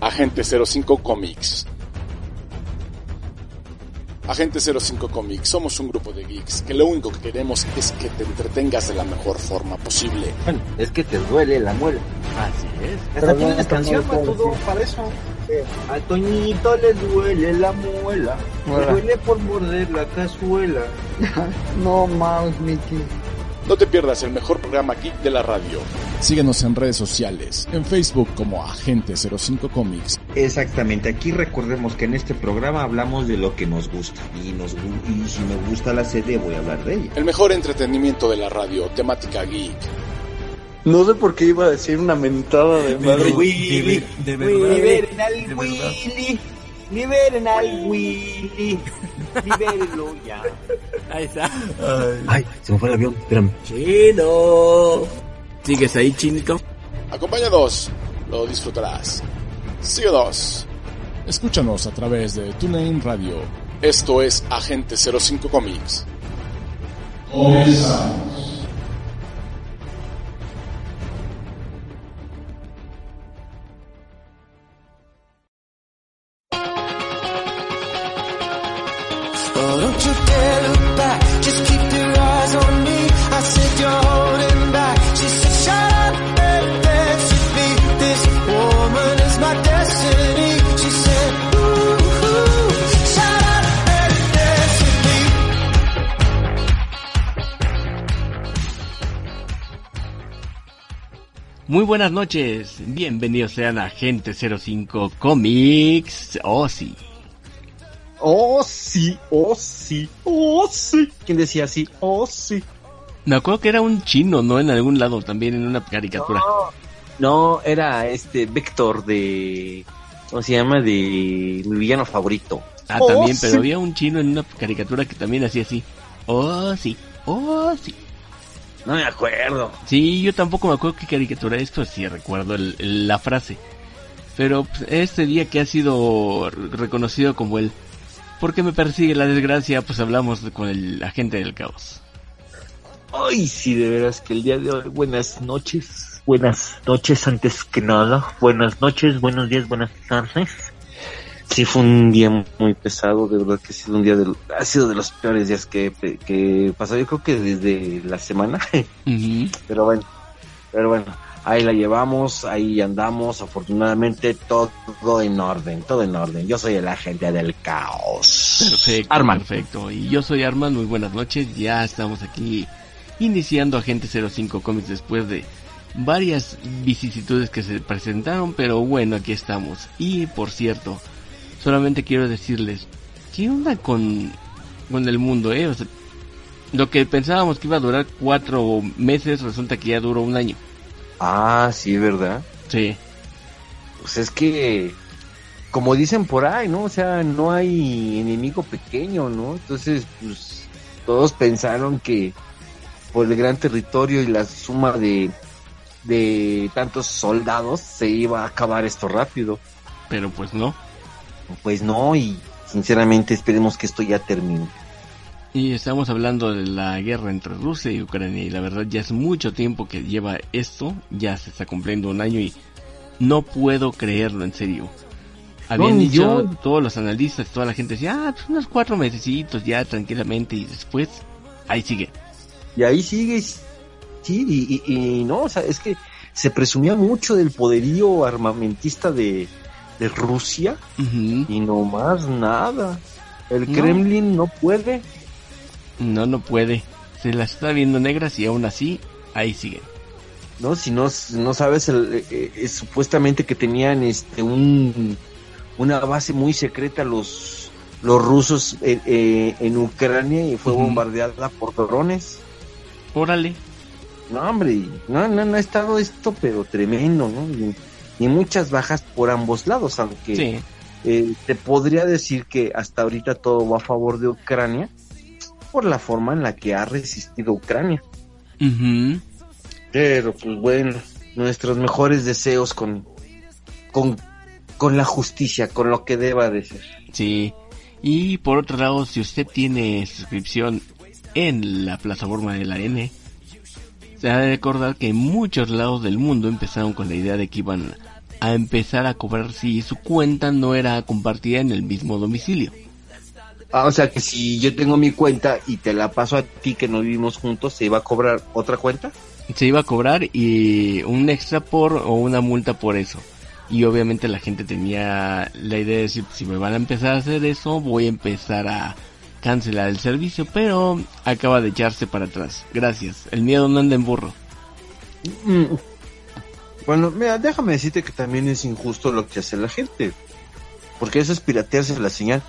Agente 05 Comics. Agente 05 Comics, somos un grupo de geeks que lo único que queremos es que te entretengas de la mejor forma posible. Bueno, es que te duele la muela. Así es. Hasta tienes canción todo para eso. A Toñito le duele la muela. Le duele por morder la cazuela. no mames, Mickey. No te pierdas el mejor programa geek de la radio. Síguenos en redes sociales, en Facebook como Agente 05 Comics. Exactamente, aquí recordemos que en este programa hablamos de lo que nos gusta. Y, nos, y si me gusta la serie voy a hablar de ella. El mejor entretenimiento de la radio, temática geek. No sé por qué iba a decir una mentada de madre. Willy, de verdad. Liberen al Willy. Liberen al Willy. Libérenlo ya. Ahí está. Ay, se me fue el avión, espérame. Chino. ¿Sigues ahí, chinito? Acompáñanos, lo disfrutarás. Síguenos. Escúchanos a través de TuneIn Radio. Esto es Agente 05 Comics. Comenzamos. Muy buenas noches, bienvenidos sean a Agente 05 Comics. Oh, sí. Oh, sí, oh, sí, oh, sí. ¿Quién decía así? Oh, sí. Me acuerdo que era un chino, ¿no? En algún lado también, en una caricatura. No, era este Vector de. ¿Cómo se llama? De mi villano favorito. Ah, Oh, también, sí. pero había un chino en una caricatura que también hacía así. Oh, sí, oh, sí. No me acuerdo. Sí, yo tampoco me acuerdo qué caricatura es, pero sí recuerdo el- el- la frase. Pero pues, este día que ha sido reconocido como el ¿Por qué me persigue la desgracia? Pues hablamos con el agente del caos. Ay, sí, de veras que el día de hoy, buenas noches. Buenas noches antes que nada. Buenas noches, buenos días, buenas tardes. Sí, fue un día muy pesado, de verdad que ha sido un día de, ha sido de los peores días que, que pasó, yo creo que desde la semana, pero bueno, pero bueno, ahí la llevamos, ahí andamos, afortunadamente todo en orden, todo en orden. Yo soy el agente del caos. Perfecto, Arman. perfecto. Y yo soy Arman, muy buenas noches. Ya estamos aquí iniciando Agente 05 Comics después de varias vicisitudes que se presentaron, pero bueno, aquí estamos. Y por cierto, solamente quiero decirles, ¿qué onda con, con el mundo, eh? O sea, lo que pensábamos que iba a durar cuatro meses, resulta que ya duró un año. Ah, sí, ¿verdad? Sí, Pues es que, como dicen por ahí, ¿no? O sea, no hay enemigo pequeño, ¿no? Entonces, pues, todos pensaron que por el gran territorio y la suma de, de tantos soldados se iba a acabar esto rápido. pero pues no. Pues no, y sinceramente esperemos que esto ya termine. Y estamos hablando de la guerra entre Rusia y Ucrania y la verdad ya es mucho tiempo que lleva esto, ya se está cumpliendo un año y no puedo creerlo en serio. Habían dicho yo. todos los analistas, toda la gente decía, ah, pues unos cuatro mesecitos ya tranquilamente y después ahí sigue. Y ahí sigue, sí, y, y- y no, o sea, es que se presumía mucho del poderío armamentista de, de Rusia y no más nada. El No. Kremlin no puede. No, no puede. Se las está viendo negras y aún así ahí siguen. No, si no, no sabes, el, eh, eh, supuestamente que tenían este un una base muy secreta los los rusos eh, eh, en Ucrania y fue bombardeada por drones. Órale. no, hombre, no, no, no ha estado esto, pero tremendo, ¿no? Y, y muchas bajas por ambos lados, aunque Sí. eh, te podría decir que hasta ahorita todo va a favor de Ucrania por la forma en la que ha resistido Ucrania. Pero pues bueno, nuestros mejores deseos con, con, con la justicia, con lo que deba de ser. Sí. Y por otro lado, si usted tiene suscripción en la plataforma de la N, se ha de recordar que en muchos lados del mundo empezaron con la idea de que iban a empezar a cobrar si su cuenta no era compartida en el mismo domicilio. Ah, o sea que si yo tengo mi cuenta y te la paso a ti que no vivimos juntos, ¿se iba a cobrar otra cuenta? Se iba a cobrar y un extra por o una multa por eso. Y obviamente la gente tenía la idea de decir, si me van a empezar a hacer eso, voy a empezar a cancelar el servicio, pero acaba de echarse para atrás. Gracias. El miedo no anda en burro. Mm. Bueno, mira, déjame decirte que también es injusto lo que hace la gente. Porque eso es piratearse la señal.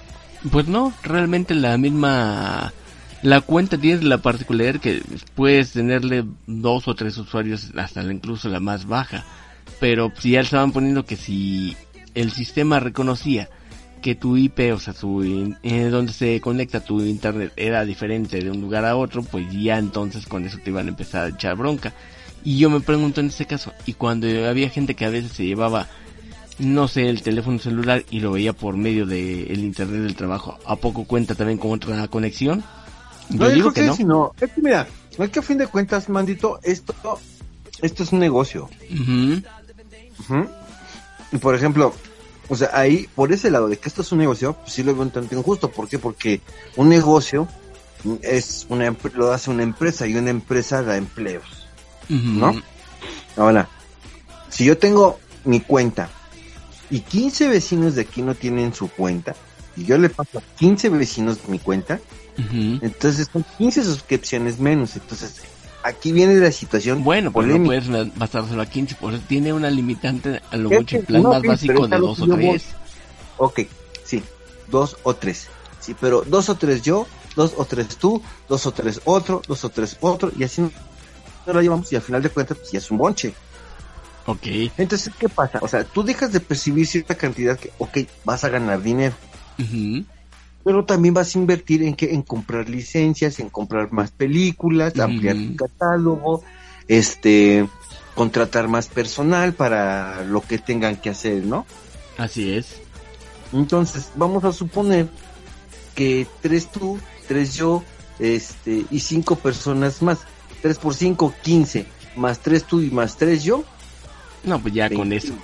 Pues no, realmente la misma... La cuenta tiene la particularidad que puedes tenerle dos o tres usuarios, hasta la- incluso la más baja. Pero si ya estaban poniendo que si el sistema reconocía que tu IP, o sea, su, in- eh, donde se conecta tu internet era diferente de un lugar a otro, pues ya entonces con eso te iban a empezar a echar bronca. Y yo me pregunto en este caso, y cuando había gente que a veces se llevaba no sé, el teléfono celular y lo veía por medio del internet del trabajo, ¿a poco cuenta también con otra conexión? Yo No, digo creo que no. es que mira, es que a fin de cuentas, mandito, esto, esto es un negocio. Y por ejemplo, o sea, ahí, por ese lado de que esto es un negocio, pues sí lo veo un tanto injusto. ¿Por qué? Porque un negocio es una, lo hace una empresa y una empresa da empleos. ¿No? Ahora, si yo tengo mi cuenta y 15 vecinos de aquí no tienen su cuenta, y yo le paso a 15 vecinos mi cuenta, entonces son 15 suscripciones menos. Entonces, aquí viene la situación Bueno, pues no puedes basárselo a 15, por eso tiene una limitante a lo mucho el plan no, más básico de dos o tres. Ok, sí, dos o tres. Sí, pero dos o tres yo, dos o tres tú, dos o tres otro, dos o tres otro, y así no lo llevamos y al final de cuentas pues, ya es un bonche. Ok, Entonces, ¿qué pasa? O sea, tú dejas de percibir cierta cantidad que, ok, vas a ganar dinero, pero también vas a invertir en que en comprar licencias, en comprar más películas, ampliar tu catálogo, este, contratar más personal para lo que tengan que hacer, ¿no? así es. Entonces, vamos a suponer que tres tú, tres yo, este, y cinco personas más. Tres por cinco, quince. Más tres tú y más tres yo. No, pues ya con 20. eso.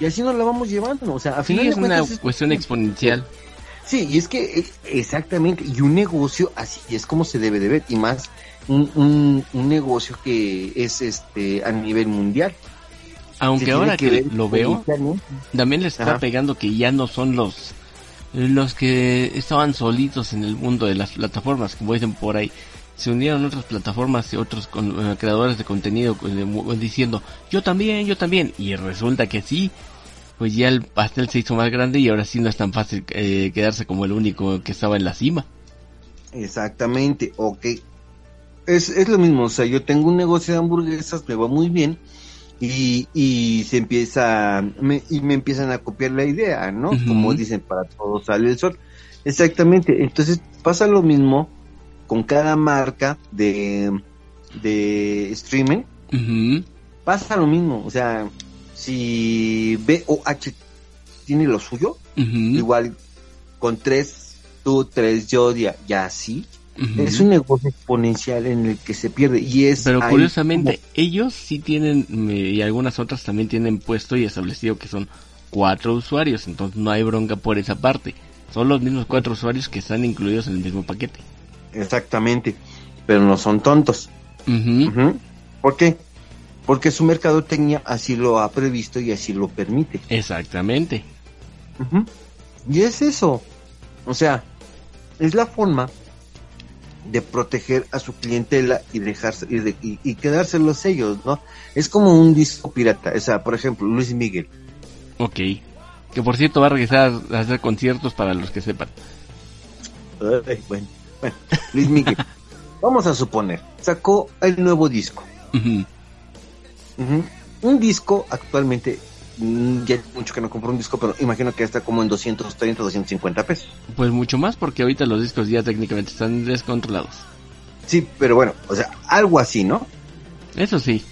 Y así nos la vamos llevando. O sea, a Sí, final de es una es- cuestión exponencial. Sí, y es que eh, exactamente, y un negocio así es como se debe de ver, y más un, un, un negocio que es este a nivel mundial. Aunque ahora que lo veo, también le está Ajá. pegando que ya no son los los que estaban solitos en el mundo de las plataformas, como dicen por ahí. Se unieron otras plataformas y otros con- eh, creadores de contenido mu- diciendo yo también, yo también. Y resulta que sí, pues ya el pastel se hizo más grande y ahora sí no es tan fácil eh, quedarse como el único que estaba en la cima. Exactamente, ok. Es, es lo mismo, o sea, yo tengo un negocio de hamburguesas, me va muy bien, y, y se empieza, me, y me empiezan a copiar la idea, ¿no? Como dicen, para todos sale el sol. Exactamente, entonces pasa lo mismo con cada marca de, de streaming, pasa lo mismo, o sea, si BOH tiene lo suyo, igual con tres, tú, tres, yo, ya, ya es un negocio exponencial en el que se pierde y es Pero curiosamente, ellos sí tienen, eh, y algunas otras también tienen puesto y establecido que son cuatro usuarios, entonces no hay bronca por esa parte. Son los mismos cuatro usuarios que están incluidos en el mismo paquete. Exactamente pero no son tontos Ujú. ¿por qué? porque su mercadotecnia así lo ha previsto y así lo permite Exactamente. Y es eso o sea es la forma de proteger a su clientela y dejarse y, de- y- y quedárselos ellos no es como un disco pirata o sea por ejemplo Luis Miguel Ok. Que por cierto va a regresar a hacer conciertos para los que sepan. Ay, bueno, bueno, Luis Miguel. Vamos a suponer, sacó el nuevo disco. Un disco actualmente, mm, ya hay mucho que no compro un disco, pero imagino que está como en 230, 250 pesos. Pues mucho más porque ahorita los discos ya técnicamente están descontrolados. Sí, pero bueno, o sea, algo así, ¿no? Eso sí.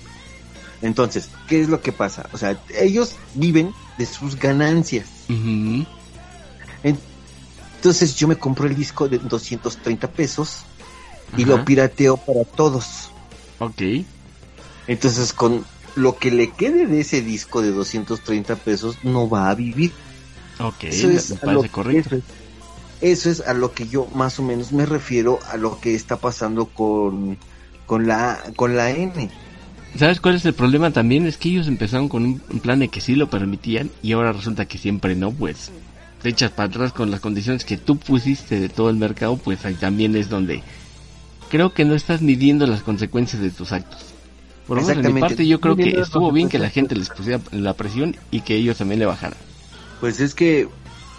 Entonces, ¿qué es lo que pasa? O sea, ellos viven de sus ganancias. Ujú. Entonces yo me compro el disco de 230 pesos y Ajá. lo pirateo para todos. Ok. Entonces con lo que le quede de ese disco de 230 pesos no va a vivir. Ok. Eso es, me a parece lo, correcto. eso es- eso es a lo que yo más o menos me refiero a lo que está pasando con, con la con la N. ¿Sabes cuál es el problema también? Es que ellos empezaron con un plan de que sí lo permitían y ahora resulta que siempre no, pues te echas para atrás con las condiciones que tú pusiste de todo el mercado, pues ahí también es donde creo que no estás midiendo las consecuencias de tus actos. Por lo menos de mi parte yo creo que estuvo bien que la gente les pusiera la presión y que ellos también le bajaran. Pues es que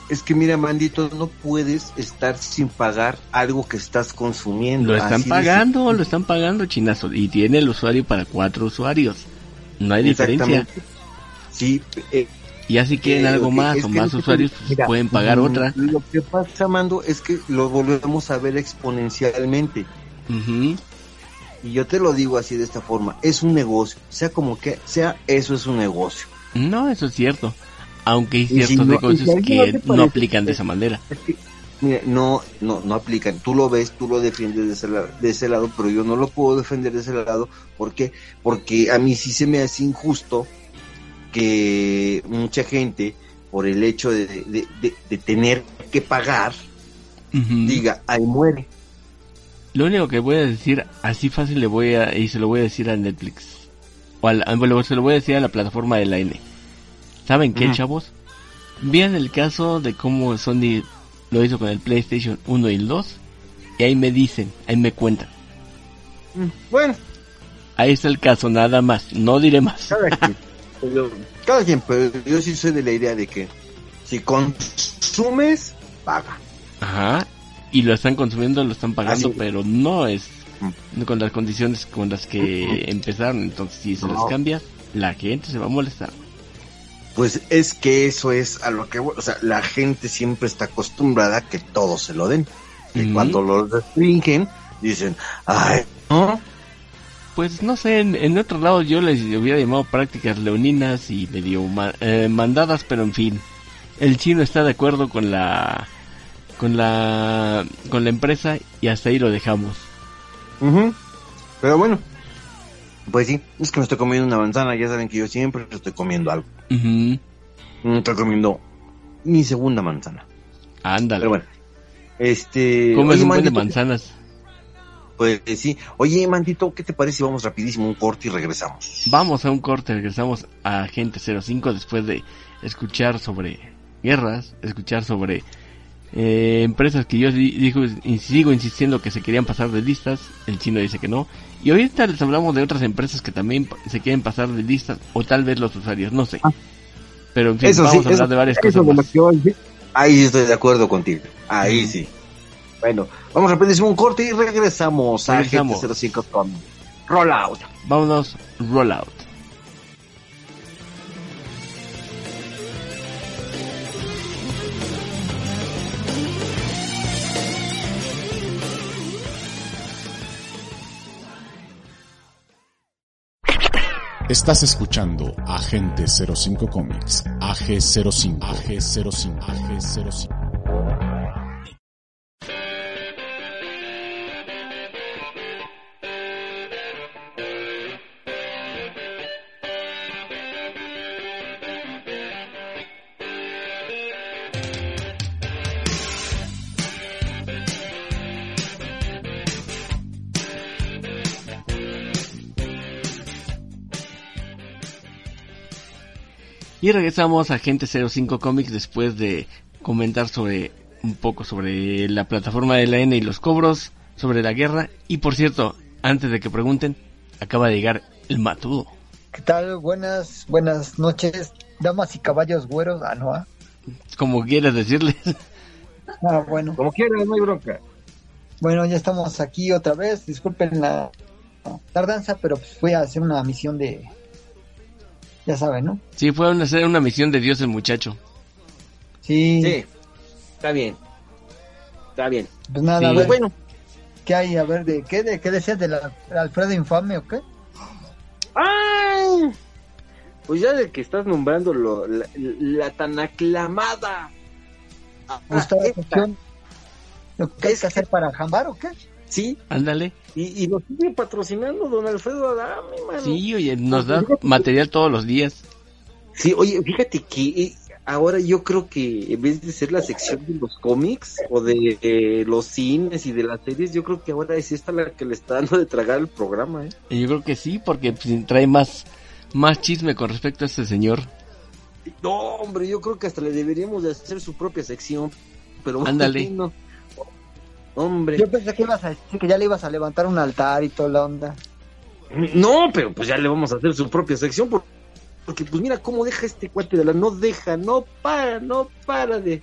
es que mira, Mandito, no puedes estar sin pagar algo que estás consumiendo. Lo están Así pagando, lo están pagando chinazo y tiene el usuario para cuatro usuarios. No hay diferencia. Sí, eh, Y así quieren eh, algo que- más o más que- usuarios pues, mira, pueden pagar mm, otra. Lo que pasa, Mando, es que lo volvemos a ver exponencialmente. Y yo te lo digo así de esta forma, es un negocio, sea como que sea, eso es un negocio. No, eso es cierto. Aunque hay si ciertos no- negocios si que no aplican de esa manera. Es que, mira, no, no, no aplican. Tú lo ves, tú lo defiendes de ese, la- de ese lado, pero yo no lo puedo defender de ese lado. ¿Por qué? Porque a mí sí se me hace injusto que mucha gente, por el hecho de, de- de- de tener que pagar, diga, ahí muere. Lo único que voy a decir, así fácil le voy a, y se lo voy a decir a Netflix. O al, ah, bueno, se lo voy a decir a la plataforma de la N. ¿Saben qué, chavos? Vean el caso de cómo Sony lo hizo con el PlayStation 1 y el 2. Y ahí me dicen, ahí me cuentan. Mm, Bueno, Ahí está el caso, nada más. No diré más. cada quien. Pero- cada quien, pero yo sí soy de la idea de que si consumes, paga. Ajá. Y lo están consumiendo, lo están pagando, Así es. pero no es con las condiciones con las que empezaron. Entonces, si se No. cambia, la gente se va a molestar. Pues es que eso es a lo que, o sea, la gente siempre está acostumbrada a que todo se lo den. Y cuando lo restringen, dicen, ay, no, Pues no sé, en, en otro lado yo les hubiera llamado prácticas leoninas y medio ma- eh, mandadas, pero en fin. El chino está de acuerdo con la con la con la empresa y hasta ahí lo dejamos. Pero bueno, pues sí, es que me estoy comiendo una manzana, ya saben que yo siempre estoy comiendo algo. Ujú. Mm, Estoy comiendo mi segunda manzana. Ándale. Pero bueno, este... Comes un buen de manzanas. Pues sí, oye, Mandito, ¿qué te parece si vamos rapidísimo a un corte y regresamos? Vamos a un corte, regresamos a Agente 05 después de escuchar sobre guerras, escuchar sobre eh, empresas que yo di- digo, sigo insistiendo que se querían pasar de listas, el chino dice que no. Y ahorita les hablamos de otras empresas que también se quieren pasar de listas, o tal vez los usuarios, no sé. Pero en fin, Eso vamos sí, a hablar eso- de varias cosas más. Ahí sí estoy de acuerdo contigo. Ahí sí. Bueno, vamos rapidísimo a un corte y regresamos, Regresamos. a Agente 05 con Rollout. Vámonos, rollout. Estás escuchando Agente 05 Comics, AG05, AG05, AG05. Y regresamos a Agente 05 Comics después de comentar sobre un poco sobre la plataforma de la N y los cobros, sobre la guerra. Y por cierto, antes de que pregunten, acaba de llegar el matudo. ¿Qué tal? Buenas, buenas noches, damas y caballos güeros. Ah, no, ah. Como quieras decirles. Ah, bueno. Como quieras, no hay bronca. Bueno, ya estamos aquí otra vez. Disculpen la, tardanza, pero pues fue a hacer una misión de, ya saben, ¿no? Sí, fue a hacer una misión de Dios el muchacho. Sí, Sí, está bien. Está bien. pues nada, Sí. a ver, Bueno, ¿qué hay? A ver, ¿de qué, de qué decías de la Alfredo Infame o qué? ¡ay! Pues ya de que estás nombrando lo- la, la tan aclamada. ah, esta, ¿Lo que hay Es que hacer para jambar o qué? Sí, Ándale. y, y nos sigue patrocinando don Alfredo Adame, mano. Sí, oye, nos da material todos los días. Sí, oye, fíjate que eh, ahora yo creo que en vez de ser la sección de los cómics o de los cines y de las series, yo creo que ahora es esta la que le está dando de tragar el programa, ¿eh? Yo creo que sí, porque pues, trae más, más chisme con respecto a este señor. No, hombre, yo creo que hasta le deberíamos de hacer su propia sección, pero Ándale. no. Hombre, Yo pensé que ibas a decir que ya le ibas a levantar un altar y toda la onda. no, pero pues ya le vamos a hacer su propia sección por- porque pues mira cómo deja este cuate de la no deja, no para, no para de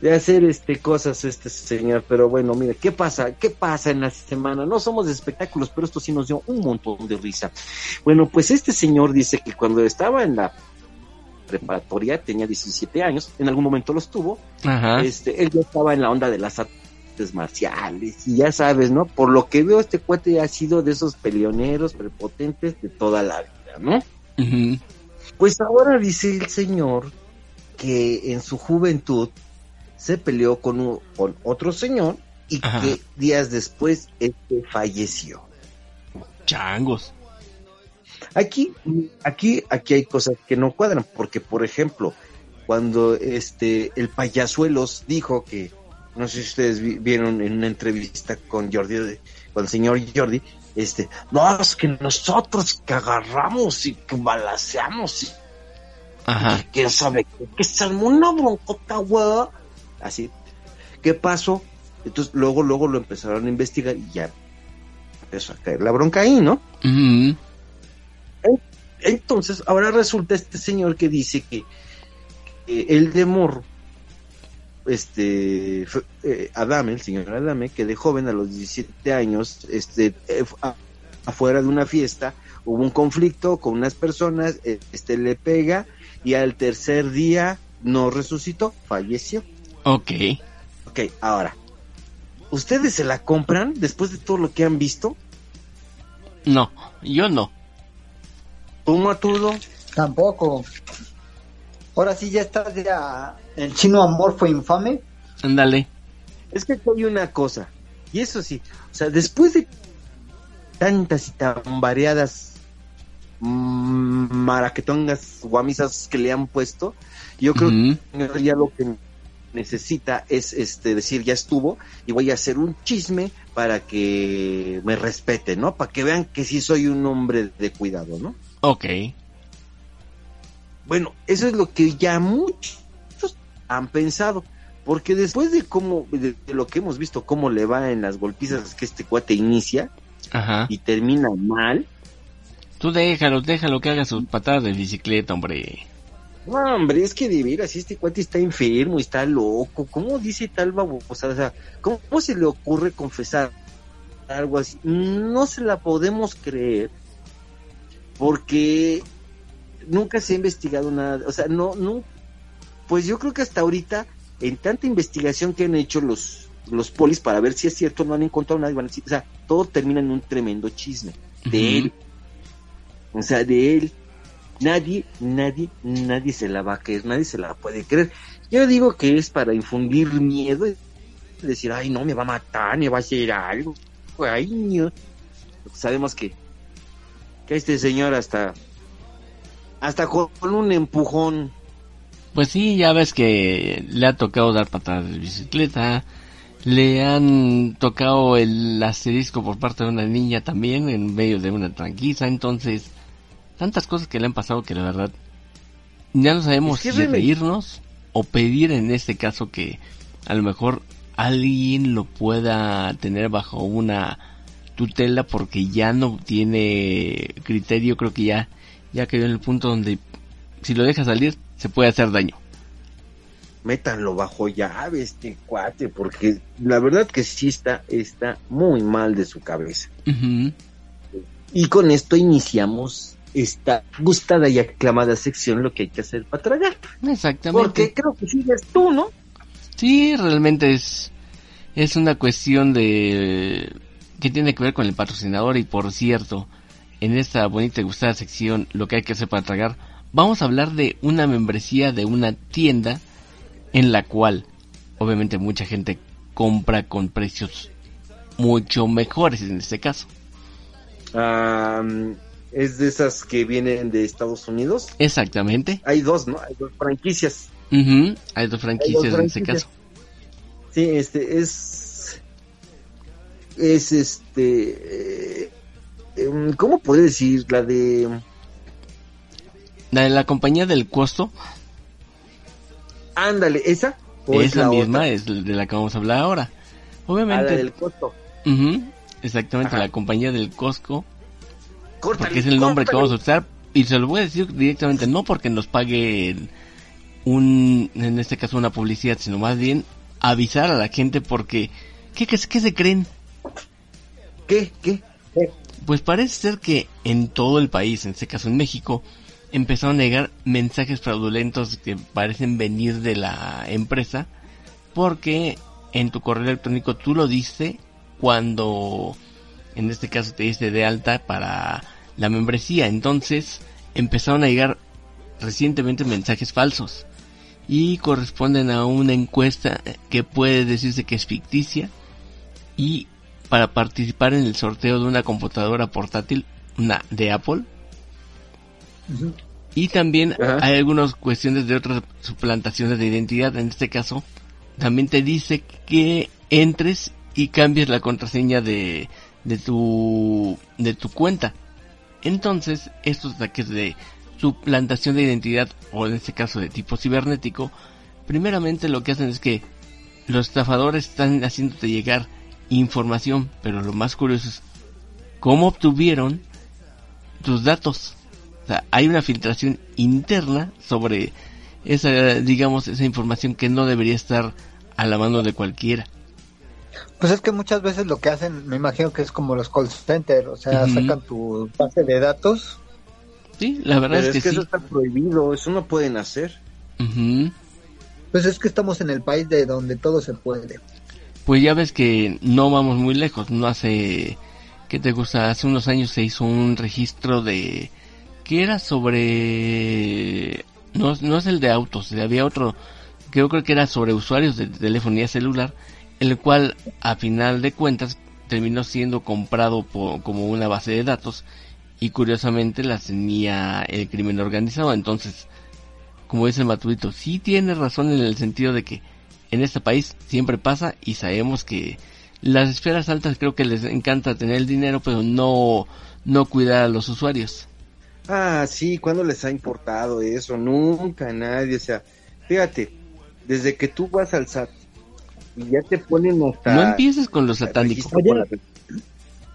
de hacer este cosas este señor, pero bueno, mira, ¿qué pasa? ¿Qué pasa en la semana? No somos de espectáculos, pero esto sí nos dio un montón de risa. Bueno, pues este señor dice que cuando estaba en la preparatoria, tenía 17 años, en algún momento los tuvo, Ajá. este, él ya estaba en la onda de las artes marciales y ya sabes, ¿no? Por lo que veo, este cuate ha sido de esos peleoneros prepotentes de toda la vida, ¿no? Pues ahora dice el señor que en su juventud se peleó con, un- con otro señor y Ajá. que días después este falleció. Changos. Aquí, aquí, aquí hay cosas que no cuadran, porque por ejemplo, cuando este el payasuelos dijo que, no sé si ustedes vi- vieron en una entrevista con Jordi, con el señor Jordi, este, no, es que nosotros que agarramos y que balaceamos y Ajá. quién sabe qué, que se armó una broncota, güey. Así, ¿qué pasó? Entonces luego, luego lo empezaron a investigar y ya empezó a caer la bronca ahí, ¿no? Entonces, ahora resulta este señor que dice que, que el de morro, este, eh, Adame, el señor Adame, que de joven a los 17 años, este, eh, afuera de una fiesta, hubo un conflicto con unas personas, eh, este le pega y al tercer día no resucitó, falleció. Ok. Ok, ahora, ¿ustedes se la compran después de todo lo que han visto? No, yo no. ¿Tú, Matudo? Tampoco. Ahora sí ya estás ya el chino amorfo infame. Ándale. Es que hay una cosa, y eso sí, o sea, después de tantas y tan variadas mm, maraquetongas guamisas que le han puesto, yo creo que ya lo que necesita es este decir ya estuvo y voy a hacer un chisme para que me respeten, ¿no? Para que vean que sí soy un hombre de cuidado, ¿no? Ok. Bueno, eso es lo que ya muchos han pensado. Porque después de cómo, de, de lo que hemos visto, cómo le va en las golpizas que este cuate inicia Ajá. y termina mal, Tú déjalo, déjalo que haga sus patadas de bicicleta, hombre. no, hombre, es que de veras, este cuate está enfermo, está loco. ¿Cómo dice tal babosa? O sea, ¿cómo, cómo se le ocurre confesar algo así? No se la podemos creer porque nunca se ha investigado nada. O sea, no, no, pues yo creo que hasta ahorita, en tanta investigación que han hecho los, los polis para ver si es cierto, no han encontrado nada. y van a decir, O sea, todo termina en un tremendo chisme de él. O sea, de él. Nadie, nadie, nadie se la va a creer, nadie se la puede creer. Yo digo que es para infundir miedo decir, ay, no, me va a matar, me va a hacer algo. Ay, no. Sabemos que, que este señor hasta, hasta con un empujón Pues sí, ya ves que le ha tocado dar patadas de bicicleta. Le han tocado el asterisco por parte de una niña también en medio de una tranquiza. Entonces, tantas cosas que le han pasado que la verdad ya no sabemos Es que si reírnos o pedir en este caso que a lo mejor alguien lo pueda tener bajo una tutela porque ya no tiene criterio. Creo que ya, ya quedó en el punto donde si lo deja salir se puede hacer daño. métanlo bajo llave este cuate, porque la verdad que sí está, está muy mal de su cabeza. Y con esto iniciamos esta gustada y aclamada sección, lo que hay que hacer para tragar. Exactamente. Porque creo que sigues tú, ¿no? Sí, realmente es, es una cuestión de que tiene que ver con el patrocinador y por cierto, en esta bonita y gustada sección, lo que hay que hacer para tragar, vamos a hablar de una membresía de una tienda en la cual obviamente mucha gente compra con precios mucho mejores en este caso. Es de esas que vienen de Estados Unidos. Exactamente. Hay dos, ¿no? Hay dos franquicias. Ujú, Hay dos franquicias Hay dos en este franquicias. caso. Sí, este es. Es este. Em, ¿Cómo podría decir? La de. La de la compañía del costo, Ándale, ¿esa? ¿O es esa la misma otra? es de la que vamos a hablar ahora. Ah, la Obviamente, del costo. exactamente, Ajá. la compañía del Costco, Córtale, porque es el nombre que vamos a usar, y se lo voy a decir directamente, no porque nos pague un, en este caso una publicidad, sino más bien avisar a la gente porque, ¿qué, qué, qué se creen? ¿Qué? ¿Qué? Pues parece ser que en todo el país, en este caso en México, empezaron a llegar mensajes fraudulentos que parecen venir de la empresa porque en tu correo electrónico tú lo diste cuando en este caso te diste de alta para la membresía. Entonces empezaron a llegar recientemente mensajes falsos y corresponden a una encuesta que puede decirse que es ficticia y para participar en el sorteo de una computadora portátil, una de Apple. Y también hay algunas cuestiones de otras suplantaciones de identidad. En este caso, también te dice que entres y cambies la contraseña de, de tu, de tu cuenta. Entonces, estos ataques de suplantación de identidad, o en este caso de tipo cibernético, primeramente lo que hacen es que los estafadores están haciéndote llegar información, pero lo más curioso es cómo obtuvieron tus datos. O sea, hay una filtración interna sobre esa, digamos, esa información que no debería estar a la mano de cualquiera. Pues es que muchas veces lo que hacen, me imagino que es como los call centers, o sea, sacan tu base de datos. Sí, la verdad Pero es es que, que eso está prohibido, eso no pueden hacer. Ujú. Pues es que estamos en el país de donde todo se puede. Pues ya ves que no vamos muy lejos, no hace, ¿qué te gusta? Hace unos años se hizo un registro de, que era sobre, no, no es el de autos, había otro, que yo creo que era sobre usuarios de telefonía celular, el cual a final de cuentas terminó siendo comprado po- como una base de datos y curiosamente la tenía el crimen organizado, entonces, como dice el Matudito, sí tiene razón en el sentido de que en este país siempre pasa y sabemos que las esferas altas creo que les encanta tener el dinero, pero no, no cuidar a los usuarios. Ah, sí, ¿cuándo les ha importado eso? Nunca, nadie. O sea, fíjate, desde que tú vas al SAT y ya te ponen hasta... No empieces con los satánicos. la-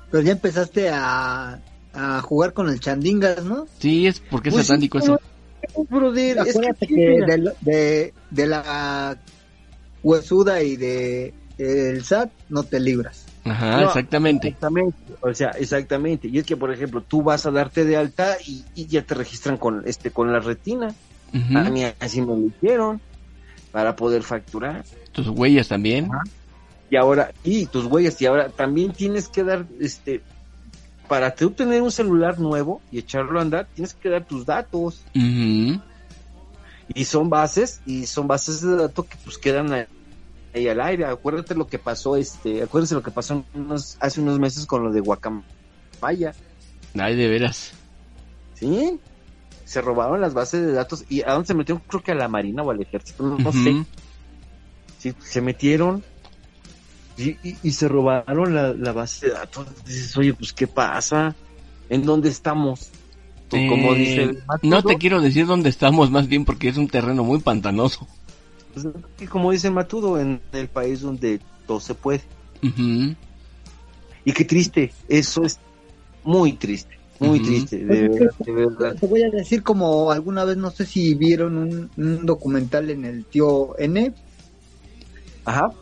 Pero ya empezaste a, a jugar con el chandingas, ¿no? Sí, es porque es Pues sí, satánico eso. Brother, es que, Acuérdate que de, de, de la huesuda y de el SAT no te libras. Ajá, No, exactamente. Exactamente, o sea, exactamente. Y es que, por ejemplo, tú vas a darte de alta y, y ya te registran con este con la retina. Ujú. A mí así me lo hicieron para poder facturar. Tus huellas también. Y ahora, y tus huellas, y ahora también tienes que dar, este, para tú tener un celular nuevo y echarlo a andar, tienes que dar tus datos. Ujú. Y son bases, y son bases de datos que pues quedan ahí, al aire. Acuérdate lo que pasó, este, acuérdate lo que pasó unos- hace unos meses con lo de Guacamaya. Ay, de veras. ¿Sí? Se robaron las bases de datos y a dónde se metieron, creo que a la Marina o al Ejército, no, sé. Sí, se metieron y, y- y se robaron la, la base de datos. Dices, oye, pues, ¿qué pasa? ¿En dónde estamos? Tú, como dice el no te quiero decir dónde estamos, más bien porque es un terreno muy pantanoso. pues, que como dice el Matudo, en el país donde todo se puede. Y qué triste, eso es muy triste, muy triste, de verdad, de verdad. Te voy a decir como alguna vez, no sé si vieron un, un documental en el tío N, Ajá,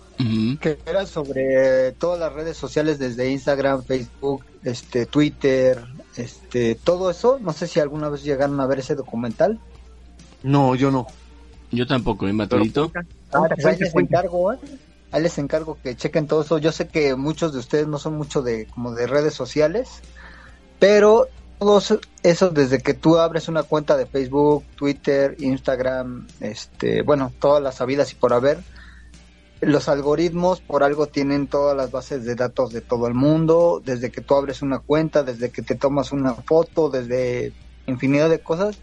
Que era sobre todas las redes sociales desde Instagram, Facebook, este, Twitter, este, todo eso. No sé si alguna vez llegaron a ver ese documental. No, yo no. Yo tampoco, ¿eh, Maturito? Ah, pues ahí les encargo, ¿eh? Ahí les encargo que chequen todo eso. Yo sé que muchos de ustedes no son mucho de como de redes sociales, pero todo eso desde que tú abres una cuenta de Facebook, Twitter, Instagram, este, bueno, todas las sabidas y por haber, los algoritmos por algo tienen todas las bases de datos de todo el mundo, desde que tú abres una cuenta, desde que te tomas una foto, desde infinidad de cosas,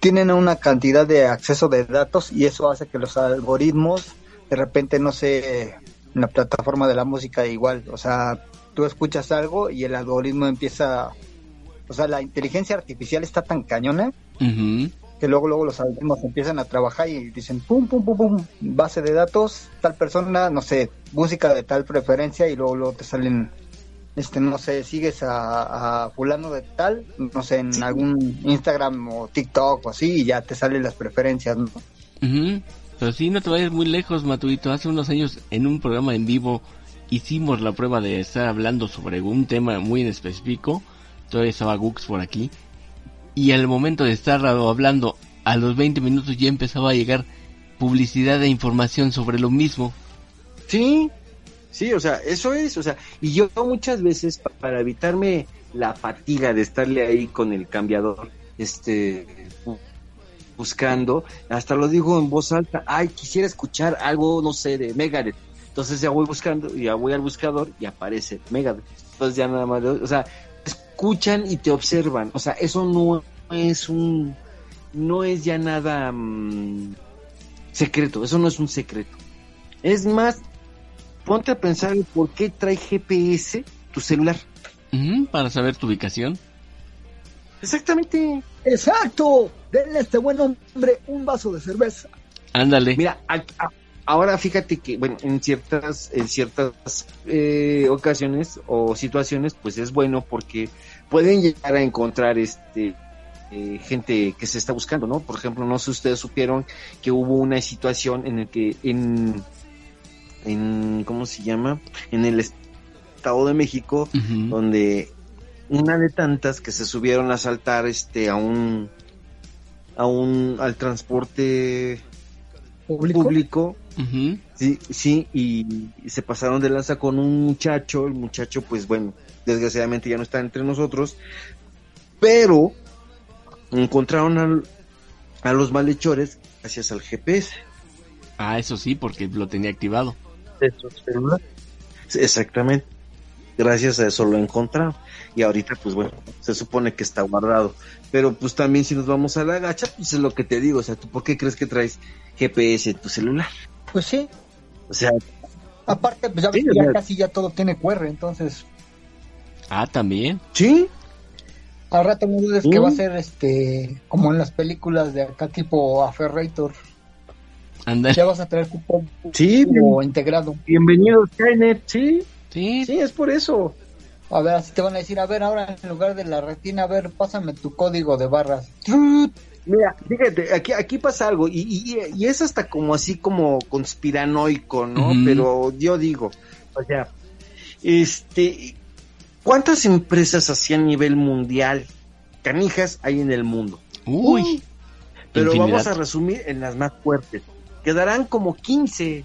tienen una cantidad de acceso de datos y eso hace que los algoritmos de repente no sé en la plataforma de la música igual, o sea, tú escuchas algo y el algoritmo empieza, o sea, la inteligencia artificial está tan cañona. Que luego luego los algoritmos empiezan a trabajar y dicen pum pum pum pum base de datos tal persona no sé música de tal preferencia y luego luego te salen este no sé sigues a, a fulano de tal no sé en algún Instagram o TikTok o así y ya te salen las preferencias ¿no? Pero sí, no te vayas muy lejos, Maturito. Hace unos años, en un programa en vivo, hicimos la prueba de estar hablando sobre un tema muy en específico. Todavía estaba Gux por aquí. Y al momento de estar hablando, a los 20 minutos ya empezaba a llegar publicidad e información sobre lo mismo. Sí, sí, o sea, eso es, o sea, y yo muchas veces pa- para evitarme la fatiga de estarle ahí con el cambiador, este, bu- buscando, hasta lo digo en voz alta, ay, quisiera escuchar algo, no sé, de Megadeth. Entonces ya voy buscando, ya voy al buscador y aparece Megadeth. Entonces ya nada más, o sea, escuchan y te observan, o sea, eso no es un, no es ya nada mm, secreto, eso no es un secreto. Es más, ponte a pensar en por qué trae GPS tu celular. Para saber tu ubicación. Exactamente. exacto denle a este buen hombre un vaso de cerveza Ándale. Mira, a- a- ahora fíjate que, bueno, en ciertas, en ciertas eh, ocasiones o situaciones, pues es bueno porque pueden llegar a encontrar este eh, gente que se está buscando, ¿no? Por ejemplo, no sé si ustedes supieron que hubo una situación en el que en, en ¿cómo se llama? En el Estado de México, donde una de tantas que se subieron a saltar este a un a un al transporte público, público Sí sí y, se pasaron de lanza con un muchacho el muchacho pues bueno desgraciadamente ya no está entre nosotros pero encontraron al- a los malhechores gracias al GPS Ah, eso sí, porque lo tenía activado. celular exactamente. Gracias a eso lo encontraron. Y ahorita pues bueno se supone que está guardado. Pero pues también si nos vamos a la gacha pues es lo que te digo o sea tú por qué crees que traes GPS en tu celular pues sí. O sea aparte pues ya, ves Sí, ya casi ya todo tiene QR entonces. Ah, también. sí al rato no dudes que va a ser este como en las películas de acá tipo Aferrator. Ándale. ya vas a traer cupo sí o integrado. Bienvenido Skynet sí Sí, sí es por eso. A ver, así te van a decir, a ver, ahora en lugar de la retina, a ver, pásame tu código de barras. Mira, fíjate, aquí, aquí pasa algo, y, y, y es hasta como así como conspiranoico, ¿no? Pero yo digo, o sea, este, ¿cuántas empresas así a nivel mundial, canijas, hay en el mundo? Uy. Pero Infinidad. vamos a resumir en las más fuertes. Quedarán como 15.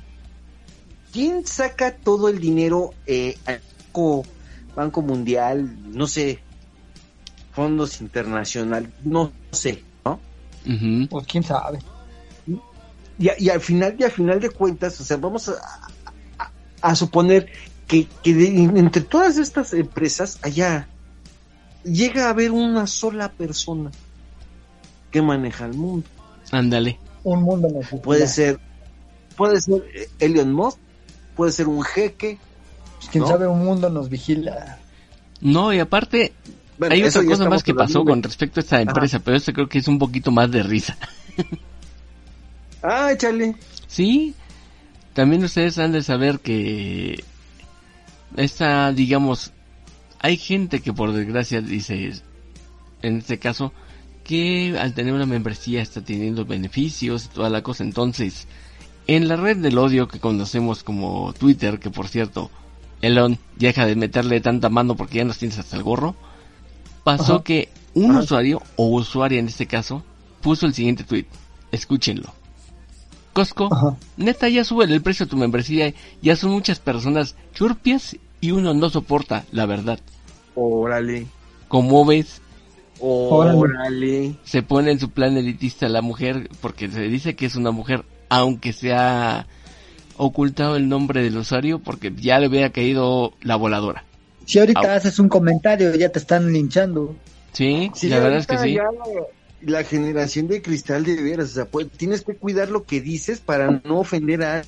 ¿Quién saca todo el dinero eh, al banco, banco Mundial? No sé. Fondos internacional, no sé, Ujú. Pues quién sabe. Y, y al final, y al final de cuentas, o sea, vamos a, a- a suponer que, que de- entre todas estas empresas allá llega a haber una sola persona que maneja el mundo. Ándale. Un mundo necesario. Puede ser, puede ser Elon Musk, puede ser un jeque. Pues, quién ¿no? sabe, un mundo nos vigila. No, y aparte, Bueno, hay otra cosa más que pasó con respecto a esta empresa, pero esto creo que es un poquito más de risa. Ah, échale. Sí, también ustedes han de saber que esta, digamos, hay gente que por desgracia dice, en este caso, que al tener una membresía está teniendo beneficios y toda la cosa. Entonces, En la red del odio que conocemos como Twitter, que por cierto, Elon, deja de meterle tanta mano porque ya nos tienes hasta el gorro, pasó Ajá. que un Ajá. usuario, o usuaria en este caso, puso el siguiente tweet. Escúchenlo. Costco, Ajá. neta, ya sube el precio de tu membresía, ya son muchas personas churpias y uno no soporta, la verdad. Órale. Como ves, Órale. se pone en su plan elitista la mujer, porque se dice que es una mujer, aunque se ha ocultado el nombre del usuario, porque ya le hubiera caído la voladora. Si ahorita haces un comentario, ya te están linchando. Sí, Sí, la verdad es que sí. ya La, generación de cristal de veras, o sea, pues, tienes que cuidar lo que dices para no ofender a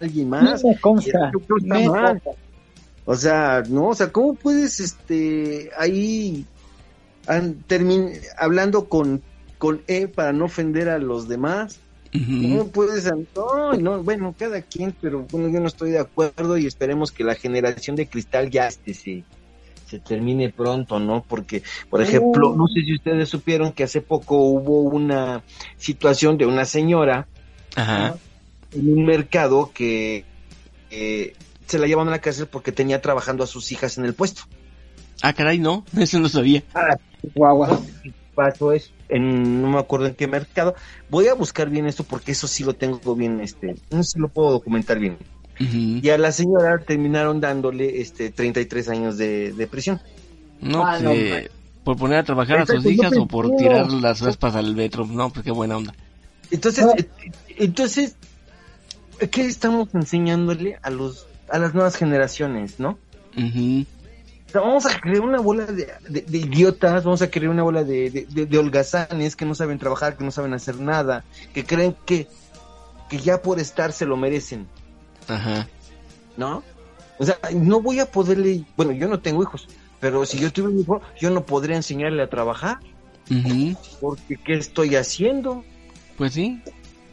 alguien más. me consta. Está me mal. consta. O sea, no, o sea, ¿cómo puedes, este, ahí, an- termin- hablando con, con E para no ofender a los demás? Ujú. ¿Cómo puedes? No, no, bueno, cada quien, pero bueno, yo no estoy de acuerdo y esperemos que la generación de cristal ya este, se, se termine pronto, ¿no? Porque, por ejemplo, no sé si ustedes supieron que hace poco hubo una situación de una señora Ajá. en un mercado que eh, se la llevaron a la cárcel porque tenía trabajando a sus hijas en el puesto. Ah, caray, no, eso no sabía. Guagua. Pasó eso en no me acuerdo en qué mercado. Voy a buscar bien esto porque eso sí lo tengo bien, este, no sé si lo puedo documentar bien. Ujú. Y a la señora terminaron dándole este 33 años de, de prisión. No, Ah, pues, no, por poner a trabajar a sus hijas o por tirar las raspas al metro. No, pues qué buena onda. Entonces, No. eh, entonces, ¿qué estamos enseñándole a los a las nuevas generaciones, no? O sea, vamos a crear una bola de, de- de idiotas, vamos a crear una bola de, holgazanes que no saben trabajar, que no saben hacer nada, que creen que, que ya por estar se lo merecen, Ajá. ¿no? O sea, no voy a poderle, bueno, yo no tengo hijos, pero si yo tuviera un hijo, yo no podría enseñarle a trabajar, Ujú. porque ¿qué estoy haciendo? Pues sí.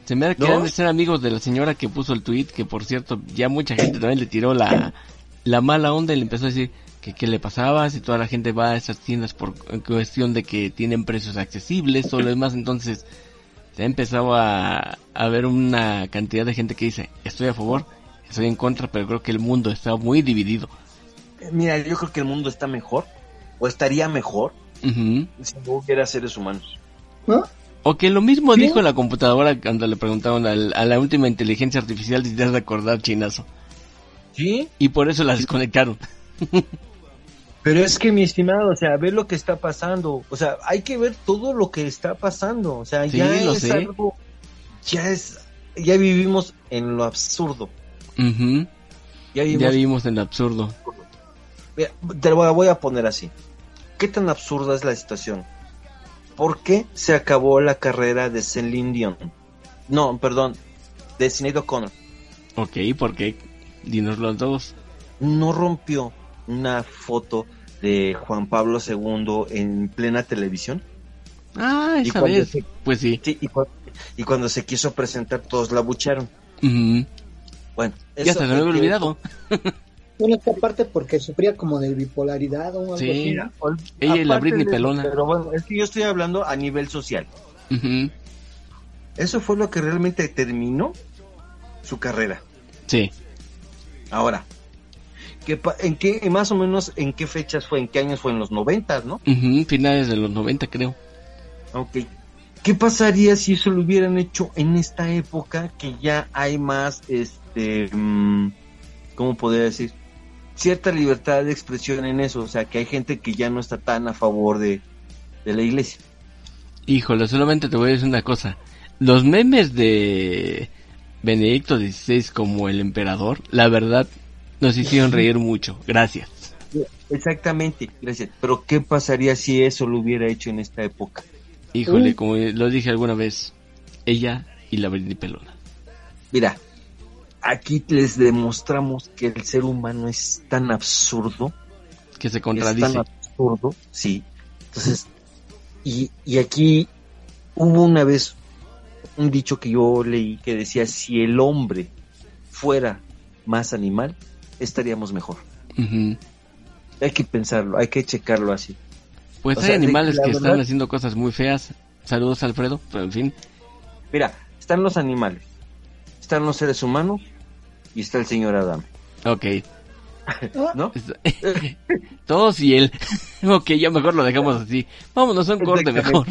Se me da que ¿No? han de ser amigos de la señora que puso el tweet, que por cierto, ya mucha gente también le tiró la, la mala onda y le empezó a decir que qué le pasaba, si toda la gente va a esas tiendas por cuestión de que tienen precios accesibles o lo demás, entonces se ha empezado a, a ver una cantidad de gente que dice, estoy a favor, estoy en contra, pero creo que el mundo está muy dividido. Eh, Mira, yo creo que el mundo está mejor, o estaría mejor, si no hubiera seres humanos. ¿No? O que lo mismo dijo la computadora cuando le preguntaron al- a la última inteligencia artificial si te has de acordar chinazo. ¿Sí? Y por eso la desconectaron. Pero es que, mi estimado, o sea, ver lo que está pasando. O sea, hay que ver todo lo que está pasando. O sea, Sí, ya lo es sé. algo. Ya es. Ya vivimos en lo absurdo. Ya vivimos. Ya en el absurdo. Mira, te lo voy a- a poner así. ¿Qué tan absurda es la situación? ¿Por qué se acabó la carrera de Celine Dion? No, perdón, de Sinead O'Connor. Ok, ¿por qué? Dinos los dos. No rompió una foto de Juan Pablo II en plena televisión. Ah, ¿Y esa cuándo vez. se- Pues sí. Sí, y, cu- y cuando se quiso presentar, todos la bucharon. Bueno, Ya eso se me había olvidado. Bueno, esta parte porque sufría como de bipolaridad o algo Sí. así. Ella y la Britney de pelona. Pero bueno, es que yo estoy hablando a nivel social. Ujú. Eso fue lo que realmente terminó su carrera. Sí. Ahora, ¿qué pa- ¿en qué, más o menos, en qué fechas fue? ¿En qué años fue? En los noventas, ¿no? Ujú, Finales de los 90, creo. Ok. ¿Qué pasaría si eso lo hubieran hecho en esta época que ya hay más, este, mm, ¿cómo podría decir? Cierta libertad de expresión en eso, o sea, que hay gente que ya no está tan a favor de, de la iglesia. Híjole, solamente te voy a decir una cosa. Los memes de Benedicto XVI como el emperador, la verdad, nos hicieron reír mucho. Gracias. Exactamente, gracias. Pero ¿qué pasaría si eso lo hubiera hecho en esta época? Híjole, Mm. como lo dije alguna vez, ella y la Britney Pelona. Mira, aquí les demostramos que el ser humano es tan absurdo Que se es contradice. tan absurdo, sí. Entonces, y, y aquí hubo una vez un dicho que yo leí que decía, si el hombre fuera más animal, estaríamos mejor. Hay que pensarlo, hay que checarlo así. Pues O hay sea, animales que verdad- están haciendo cosas muy feas. Saludos, Alfredo, pero en fin. Mira, están los animales. están los seres humanos y está el señor Adam, Ok. ¿no? Todos y él. ok, ya mejor lo dejamos así. Vámonos a un corte mejor.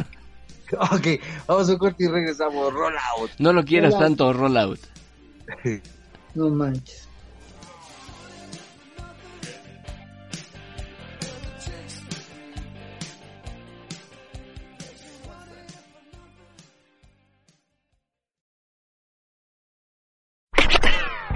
Ok, vamos a un corte y regresamos. Roll out. No lo quieras tanto, rollout. No manches.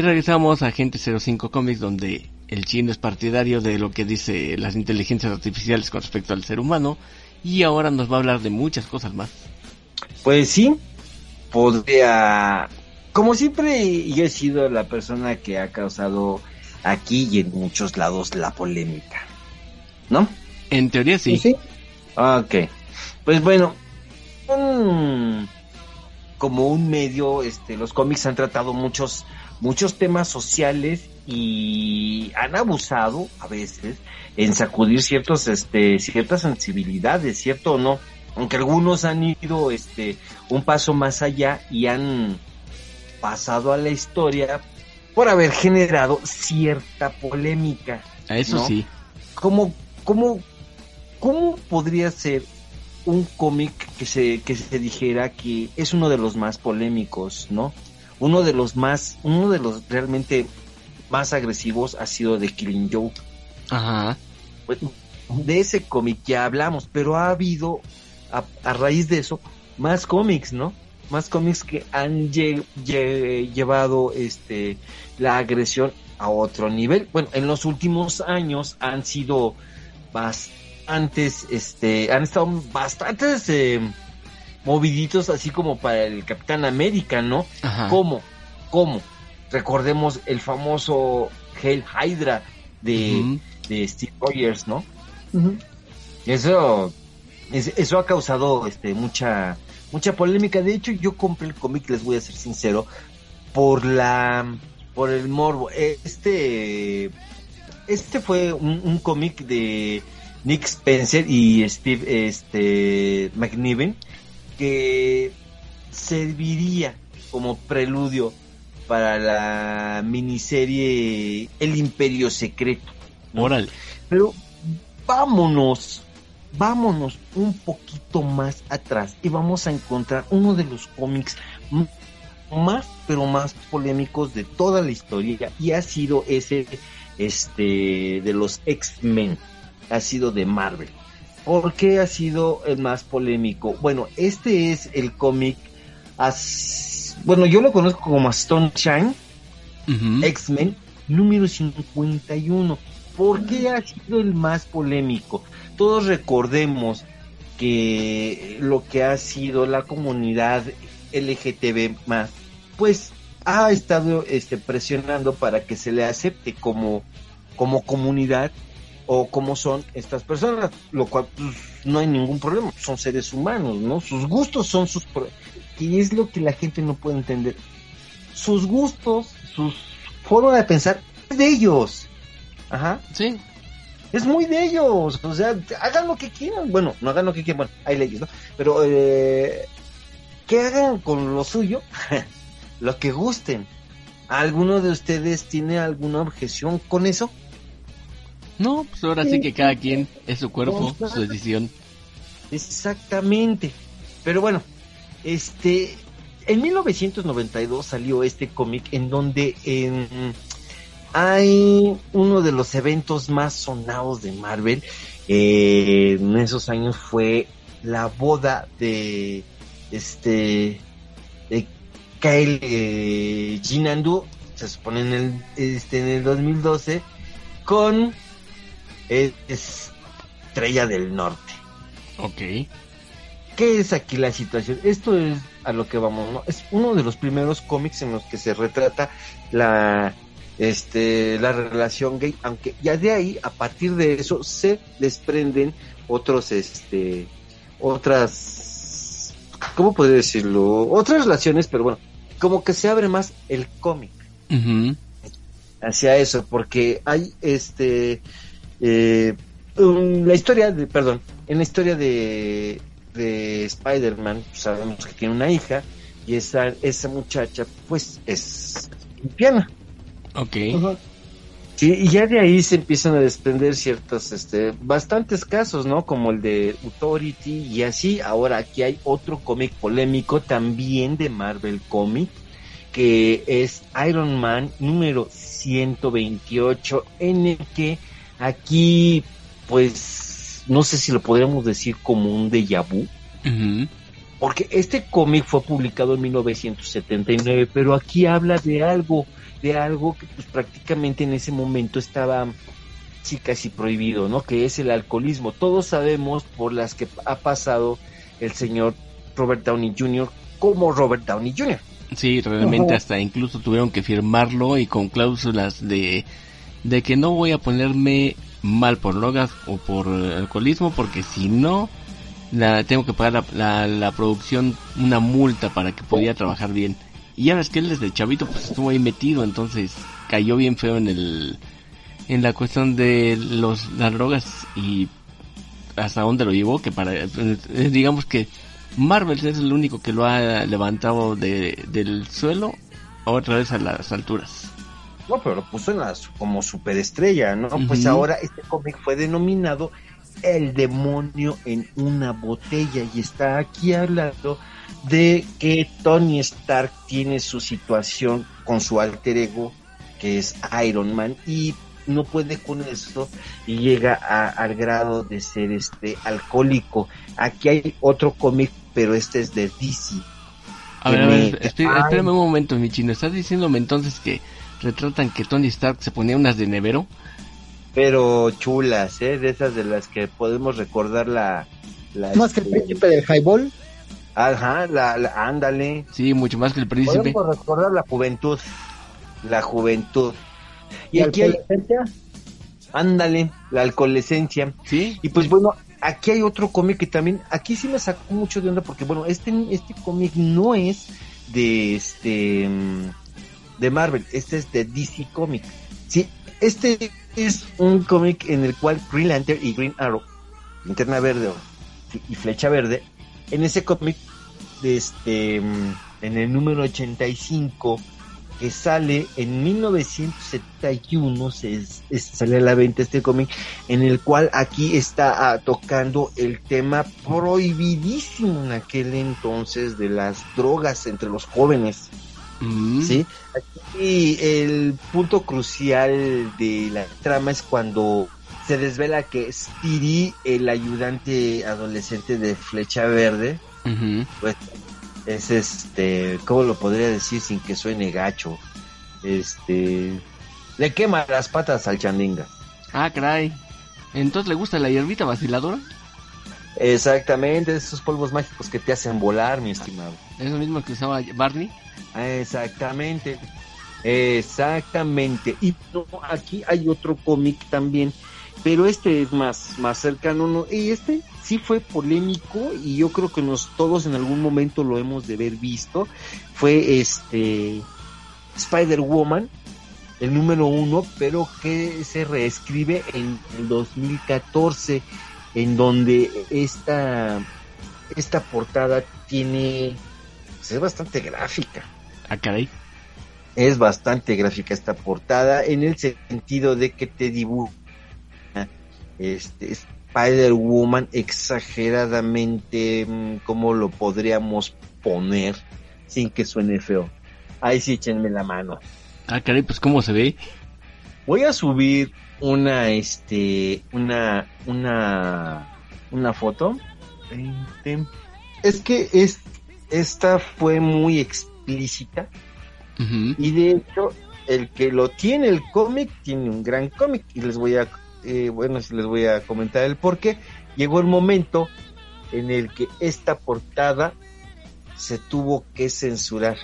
Y regresamos a Agente 05 Comics, donde el chino es partidario de lo que dice las inteligencias artificiales con respecto al ser humano. Y ahora nos va a hablar de muchas cosas más. Pues sí, podría... Como siempre, yo he sido la persona que ha causado aquí y en muchos lados la polémica. ¿No? En teoría sí. Sí, sí. Ok. Pues bueno, un- como un medio, este, los cómics han tratado muchos, muchos temas sociales y han abusado a veces en sacudir ciertos, este, ciertas sensibilidades, cierto o no. Aunque algunos han ido, este, un paso más allá y han pasado a la historia por haber generado cierta polémica. A eso ¿no? sí. ¿Cómo, cómo, cómo podría ser un cómic que se, que se dijera que es uno de los más polémicos, ¿no? Uno de los más, uno de los realmente más agresivos ha sido de Killing Joke. Ajá. De ese cómic ya hablamos, pero ha habido, a, a raíz de eso, más cómics, ¿no? Más cómics que han lle- lle- llevado este la agresión a otro nivel. Bueno, en los últimos años han sido bastantes, este, han estado bastantes eh, moviditos, así como para el Capitán América, ¿no? Ajá. ¿Cómo? ¿Cómo? Recordemos el famoso Hail Hydra de, de Steve Rogers, ¿no? Eso, es- eso ha causado este mucha mucha polémica. De hecho, yo compré el cómic, les voy a ser sincero, por la por el morbo. Este este fue un, un cómic de Nick Spencer y Steve este McNiven que serviría como preludio para la miniserie El Imperio Secreto. ¿no? Órale. Pero vámonos, vámonos un poquito más atrás y vamos a encontrar uno de los cómics más, pero más polémicos de toda la historia y ha sido ese, este, de los X-Men, ha sido de Marvel. ¿Por qué ha sido el más polémico? Bueno, este es el cómic, as- bueno, yo lo conozco como Stone Shine. X-Men número 51. ¿Por qué ha sido el más polémico? Todos recordemos que lo que ha sido la comunidad LGTB más, pues ha estado este, presionando para que se le acepte como, como comunidad o como son estas personas, lo cual pues, no hay ningún problema, son seres humanos, ¿no? Sus gustos son sus... Y es lo que la gente no puede entender. Sus gustos, sus forma de pensar es de ellos. Ajá. Sí. Es muy de ellos. O sea, hagan lo que quieran. Bueno, no hagan lo que quieran. Bueno, hay leyes, ¿no? Pero eh, que hagan con lo suyo lo que gusten. ¿Alguno de ustedes tiene alguna objeción con eso? No, pues ahora sí que cada quien es su cuerpo, su decisión. Exactamente. Pero bueno, este, en 1992 salió este cómic en donde en, hay uno de los eventos más sonados de Marvel. eh, en esos años fue la boda de este de Kyle eh, Jinandu, se supone en el este en el 2012 con eh, Estrella del Norte. Ok. ¿qué es aquí la situación? Esto es a lo que vamos, ¿no? Es uno de los primeros cómics en los que se retrata la este la relación gay, aunque ya de ahí a partir de eso se desprenden otros este otras ¿cómo podría decirlo? Otras relaciones, pero bueno, como que se abre más el cómic hacia eso, porque hay este eh, um, la historia de, perdón, en la historia de, de Spider-Man pues, sabemos que tiene una hija y esa, esa muchacha pues es lesbiana. Ok. Sí, y ya de ahí se empiezan a desprender ciertos, este, bastantes casos, ¿no? Como el de Authority y así. Ahora aquí hay otro cómic polémico también de Marvel Comic, que es Iron Man número 128, en el que aquí, pues, no sé si lo podríamos decir como un déjà vu. Ujú. Porque este cómic fue publicado en 1979, pero aquí habla de algo, de algo que pues prácticamente en ese momento estaba sí casi prohibido, ¿no? Que es el alcoholismo. Todos sabemos por las que ha pasado el señor Robert Downey Jr. como Robert Downey Jr. Sí, realmente hasta incluso tuvieron que firmarlo y con cláusulas de, de que no voy a ponerme mal por drogas o por alcoholismo porque si no la tengo que pagar la, la, la producción una multa para que pudiera trabajar bien. Y ya ves que él desde chavito pues estuvo ahí metido, entonces cayó bien feo en el en la cuestión de los las drogas y hasta dónde lo llevó que para eh, digamos que Marvel es el único que lo ha levantado de, del suelo otra vez a las alturas. No, pero lo puso en las, como superestrella, ¿no? Pues ahora este cómic fue denominado El demonio en una botella y está aquí hablando de que Tony Stark tiene su situación con su alter ego que es Iron Man y no puede con eso y llega a- al grado de ser este alcohólico. Aquí hay otro cómic, pero este es de DC. A ver, a ver, espérame un momento, mi chino. ¿Estás diciéndome entonces que retratan que Tony Stark se ponía unas de nevero? pero chulas, ¿eh? De esas de las que podemos recordar la... la Más que el este, príncipe del highball. Ajá, la, la- ándale. Sí, mucho más que el príncipe. Podemos recordar la juventud. La juventud. Y ¿Y aquí hay, ándale, la alcoholescencia. Sí, Y pues bueno, aquí hay otro cómic que también, aquí sí me sacó mucho de onda porque bueno, este, este cómic no es de este de Marvel, este es de DC Comics. Sí, este es un cómic en el cual Green Lantern y Green Arrow, Linterna Verde y Flecha Verde, en ese cómic, este, mm, en el número 85, que sale en 1971, se, es- sale a la venta este cómic, en el cual aquí está ah, tocando el tema prohibidísimo en aquel entonces de las drogas entre los jóvenes. Mm. ¿sí? Aquí el punto crucial de la trama es cuando se desvela que Speedy, el ayudante adolescente de Flecha Verde, pues es este, ¿cómo lo podría decir sin que suene gacho? Este, le quema las patas al chandinga. Ah, caray. Entonces le gusta la hierbita vaciladora. Exactamente, esos polvos mágicos que te hacen volar, mi estimado. Es lo mismo que usaba Barney. Exactamente. Exactamente. Y aquí hay otro cómic también, pero este es más, más cercano, ¿no? Y este sí fue polémico y yo creo que nos todos en algún momento lo hemos de haber visto. Fue este Spider-Woman, el número uno, pero que se reescribe en el 2014, en donde esta, esta portada tiene, pues, es bastante gráfica Ah, caray. Es bastante gráfica esta portada en el sentido de que te dibuja este Spider-Woman exageradamente mm, como lo podríamos poner sin que suene feo. Ahí sí échenme la mano. Ah, caray, pues cómo se ve. Voy a subir una este una una una foto. Es que es esta fue muy explícita Y de hecho, el que lo tiene el cómic tiene un gran cómic. Y les voy a, eh, bueno, les voy a comentar el por qué. Llegó el momento en el que esta portada se tuvo que censurar.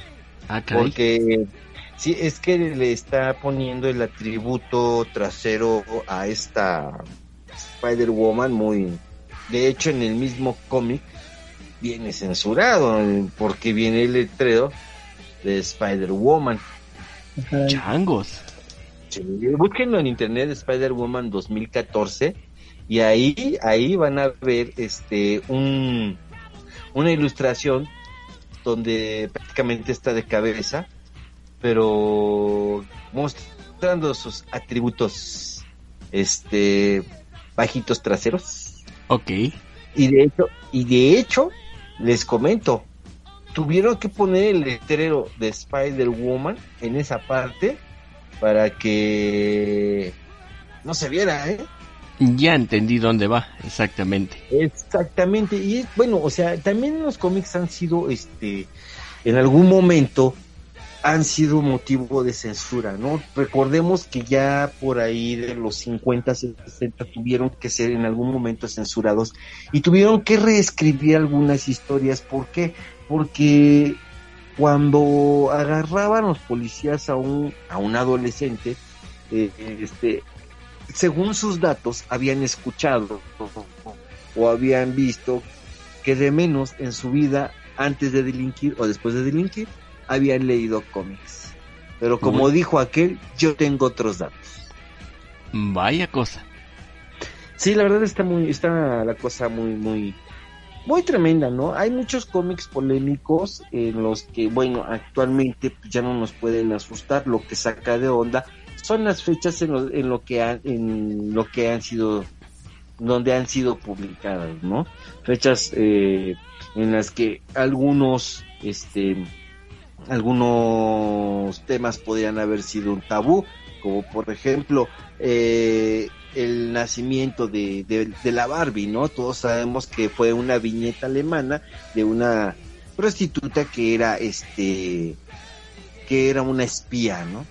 Ah. Porque sí, es que le está poniendo el atributo trasero a esta Spider-Woman muy... De hecho, en el mismo cómic viene censurado, porque viene el letrero de Spider-Woman. Changos. Sí, búsquenlo en internet Spider-Woman 2014 y ahí ahí van a ver este un una ilustración donde prácticamente está de cabeza, pero mostrando sus atributos este bajitos traseros Ok. y de hecho y de hecho les comento tuvieron que poner el letrero de Spider-Woman en esa parte para que no se viera, ¿eh? Ya entendí dónde va, exactamente. Exactamente, y bueno, o sea, también los cómics han sido, este, en algún momento han sido motivo de censura, ¿no? Recordemos que ya por ahí de los 50, 60 tuvieron que ser en algún momento censurados y tuvieron que reescribir algunas historias. ¿Por qué? Porque cuando agarraban los policías a un, a un adolescente, eh, este, según sus datos, habían escuchado o habían visto que de menos en su vida, antes de delinquir o después de delinquir, habían leído cómics. Pero como Uy. dijo aquel, yo tengo otros datos. Vaya cosa. Sí, la verdad está muy, está la cosa muy, muy, muy tremenda, ¿no? Hay muchos cómics polémicos en los que, bueno, actualmente pues, ya no nos pueden asustar. Lo que saca de onda son las fechas en lo, en lo que han, en lo que han sido, donde han sido publicadas, ¿no? Fechas eh, en las que algunos, este, algunos temas podrían haber sido un tabú, como por ejemplo eh, el nacimiento de, de, de la Barbie, ¿no? Todos sabemos que fue una viñeta alemana de una prostituta que era este que era una espía, ¿no?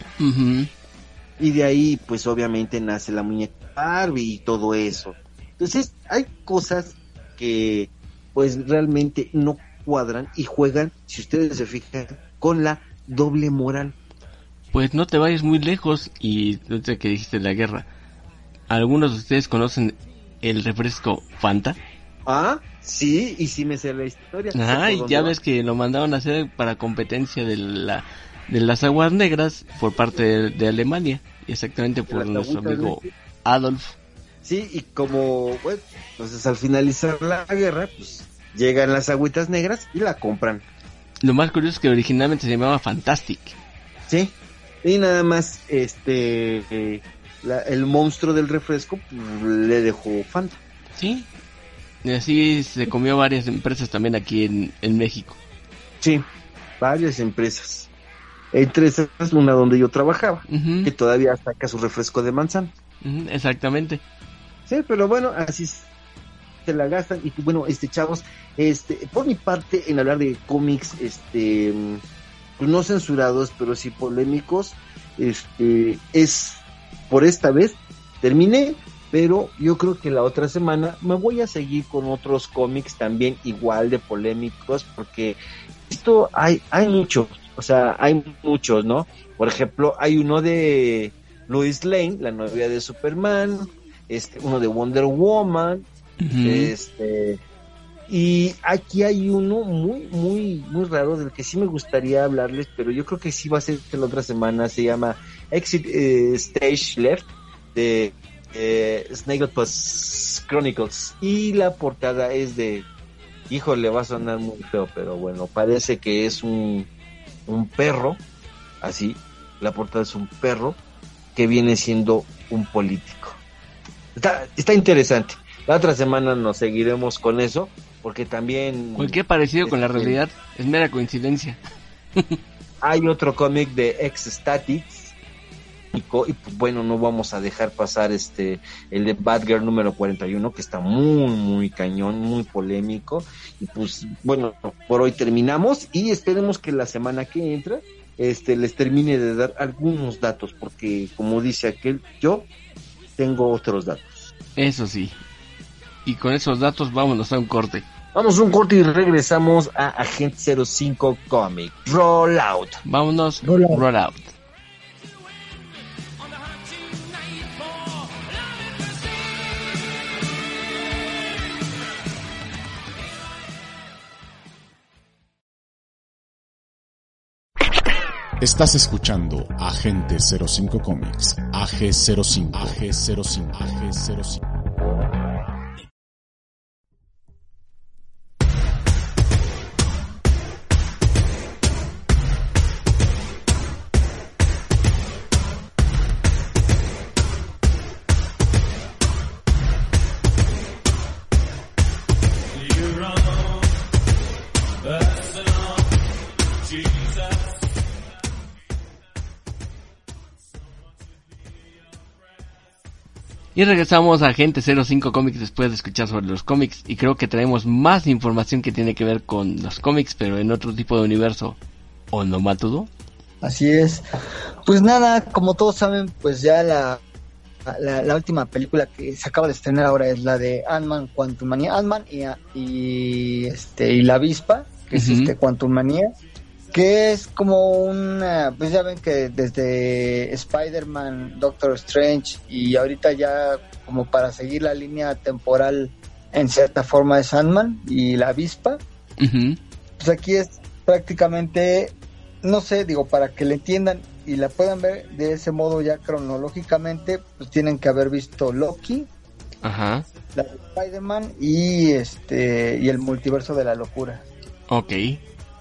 Y de ahí, pues obviamente nace la muñeca Barbie y todo eso. Entonces, hay cosas que pues realmente no cuadran y juegan, si ustedes se fijan, con la doble moral. Pues no te vayas muy lejos y no sé que dijiste la guerra. ¿Algunos de ustedes conocen el refresco Fanta? Ah, sí, y sí me sé la historia. Ajá, y ya va. ves que lo mandaron a hacer para competencia de la de las aguas negras por parte de, de Alemania, y exactamente por nuestro amigo. Adolf. Sí, y como, bueno, entonces al finalizar la guerra, pues llegan las agüitas negras y la compran. Lo más curioso es que originalmente se llamaba Fantastic. Sí, y nada más, este, eh, la- el monstruo del refresco pues, le dejó Fanta. Sí. Y así se comió varias empresas también aquí en, en México. Sí, varias empresas. Entre esas, una donde yo trabajaba, que todavía saca su refresco de manzana. exactamente. Sí, pero bueno, así se la gastan. Y bueno, este, chavos, este, por mi parte, en hablar de cómics, este, pues no censurados, pero sí polémicos, este, es por esta vez, terminé, pero yo creo que la otra semana me voy a seguir con otros cómics también igual de polémicos, porque esto hay, hay muchos, o sea, hay muchos, ¿no? Por ejemplo, hay uno de Lois Lane, la novia de Superman, este, uno de Wonder Woman, este, y aquí hay uno muy, muy, muy raro del que sí me gustaría hablarles, pero yo creo que sí va a ser la otra semana. Se llama Exit eh, Stage Left de eh, Snagglepuss Chronicles. Y la portada es de, híjole, va a sonar muy feo, pero bueno, parece que es un, un perro, así. La portada es un perro que viene siendo un político. Está, está interesante. La otra semana nos seguiremos con eso, porque también Cualquier parecido con la Este- realidad es mera coincidencia. hay otro cómic de Ex Statics. Y, y, pues, bueno, no vamos a dejar pasar este el de Batgirl número 41, que está muy, muy cañón, muy polémico. Y pues bueno, por hoy terminamos y esperemos que la semana que entra este les termine de dar algunos datos, porque como dice aquel, yo tengo otros datos. Eso sí. Y con esos datos vámonos a un corte. Vamos un corte y regresamos a Agente 05 Comic. Roll out. Vámonos, Roll out. roll out. Estás escuchando Agente 05 Comics, AG05, AG05, AG05. Y regresamos a Agente 05 Comics después de escuchar sobre los cómics. Y creo que traemos más información que tiene que ver con los cómics, pero en otro tipo de universo. ¿O no, Matudo? Así es. Pues nada, como todos saben, pues ya la, la, la última película que se acaba de estrenar ahora es la de Ant-Man Quantum Manía. Ant-Man y, y, este, y la avispa, que es Ujú. este Quantum Manía, que es como una, pues ya ven que desde Spider-Man, Doctor Strange y ahorita ya como para seguir la línea temporal en cierta forma es Ant-Man y la avispa pues aquí es prácticamente, no sé, digo, para que le entiendan y la puedan ver de ese modo ya cronológicamente, pues tienen que haber visto Loki, Ajá. la de Spider-Man y este y el multiverso de la locura, Ok.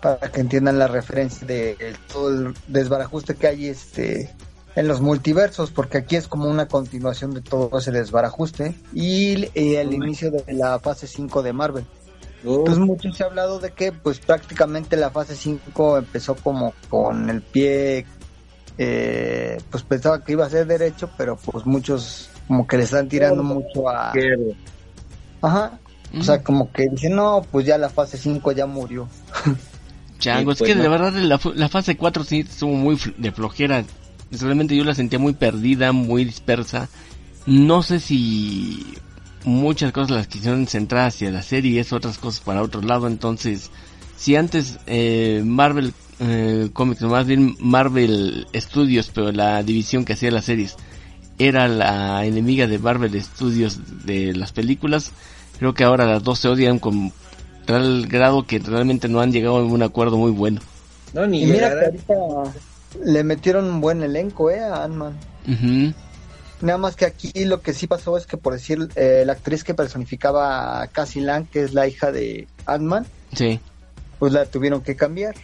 Para que entiendan la referencia de todo el desbarajuste que hay este en los multiversos, porque aquí es como una continuación de todo ese desbarajuste y, eh, el inicio de la fase 5 de Marvel. Pues mucho se ha hablado de que pues prácticamente la fase 5 empezó como con el pie, eh, pues pensaba que iba a ser derecho, pero pues muchos como que le están tirando mucho a... Ajá. O sea, como que dicen, no, pues ya la fase 5 ya murió. Chango, es pues, que de no. verdad la, la fase 4 sí estuvo muy de flojera. Realmente yo la sentía muy perdida, muy dispersa. No sé si muchas cosas las quisieron centrar hacia la serie y es otras cosas para otro lado. Entonces, si antes eh, Marvel eh, Comics, o más bien Marvel Studios, pero la división que hacía las series, era la enemiga de Marvel Studios de las películas, creo que ahora las dos se odian con tal grado que realmente no han llegado a un acuerdo muy bueno. No, ni Y mira que ahorita le metieron un buen elenco, eh, a Ant-Man. Nada más que aquí lo que sí pasó es que, por decir, eh, la actriz que personificaba a Cassie Lang, que es la hija de Ant-Man, Sí. pues la tuvieron que cambiar.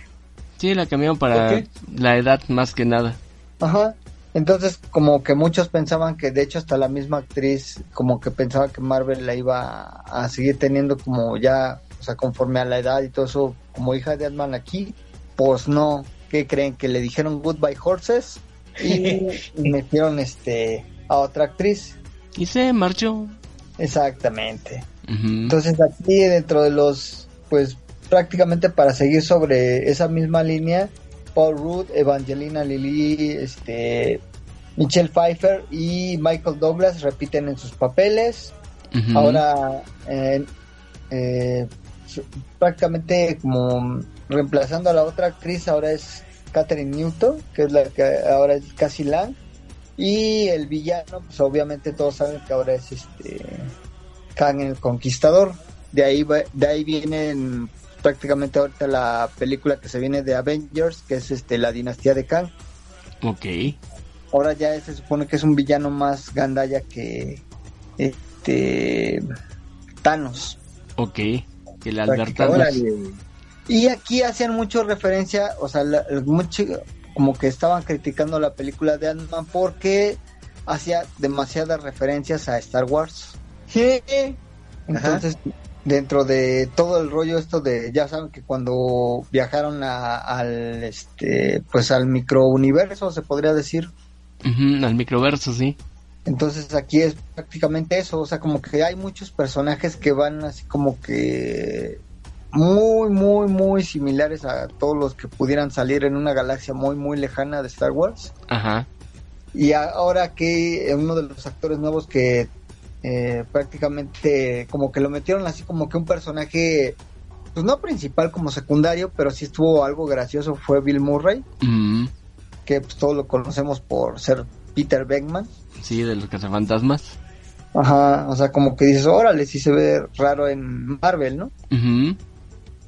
Sí, la cambiaron para la edad más que nada. Ajá. Entonces, como que muchos pensaban que, de hecho, hasta la misma actriz, como que pensaba que Marvel la iba a seguir teniendo como ya, o sea, conforme a la edad y todo eso, como hija de Ant-Man aquí. Pues no. ¿Qué creen? Que le dijeron Goodbye Horses y metieron este a otra actriz. Y se marchó. Exactamente. Entonces aquí dentro de los, pues prácticamente para seguir sobre esa misma línea, Paul Rudd, Evangelina Lilly, este, Michelle Pfeiffer y Michael Douglas repiten en sus papeles. Ahora eh, eh, prácticamente como reemplazando a la otra actriz, ahora es Catherine Newton, que es la que ahora es Cassie Lang. Y el villano, pues obviamente todos saben que ahora es este Kang el Conquistador. De ahí va- de ahí vienen prácticamente ahorita la película que se viene de Avengers, que es este la dinastía de Kang. Ok. Ahora ya se supone que es un villano más gandalla que este Thanos. Ok. Que la. Y aquí hacían mucho referencia, o sea, la- mucho, como que estaban criticando la película de Ant-Man porque hacía demasiadas referencias a Star Wars. Entonces, dentro de todo el rollo esto de, ya saben que cuando viajaron a- al, este, pues al microuniverso, se podría decir, al microverso, sí. Entonces aquí es prácticamente eso, o sea, como que hay muchos personajes que van así como que muy, muy, muy similares a todos los que pudieran salir en una galaxia muy, muy lejana de Star Wars. Ajá. Y ahora que uno de los actores nuevos que eh, prácticamente como que lo metieron así como que un personaje, pues no principal como secundario, pero sí estuvo algo gracioso, fue Bill Murray, Mm, que pues todos lo conocemos por ser Peter Beckman. sí, de los cazafantasmas. Ajá, o sea, como que dices, órale, sí se ve raro en Marvel, ¿no? Ujú.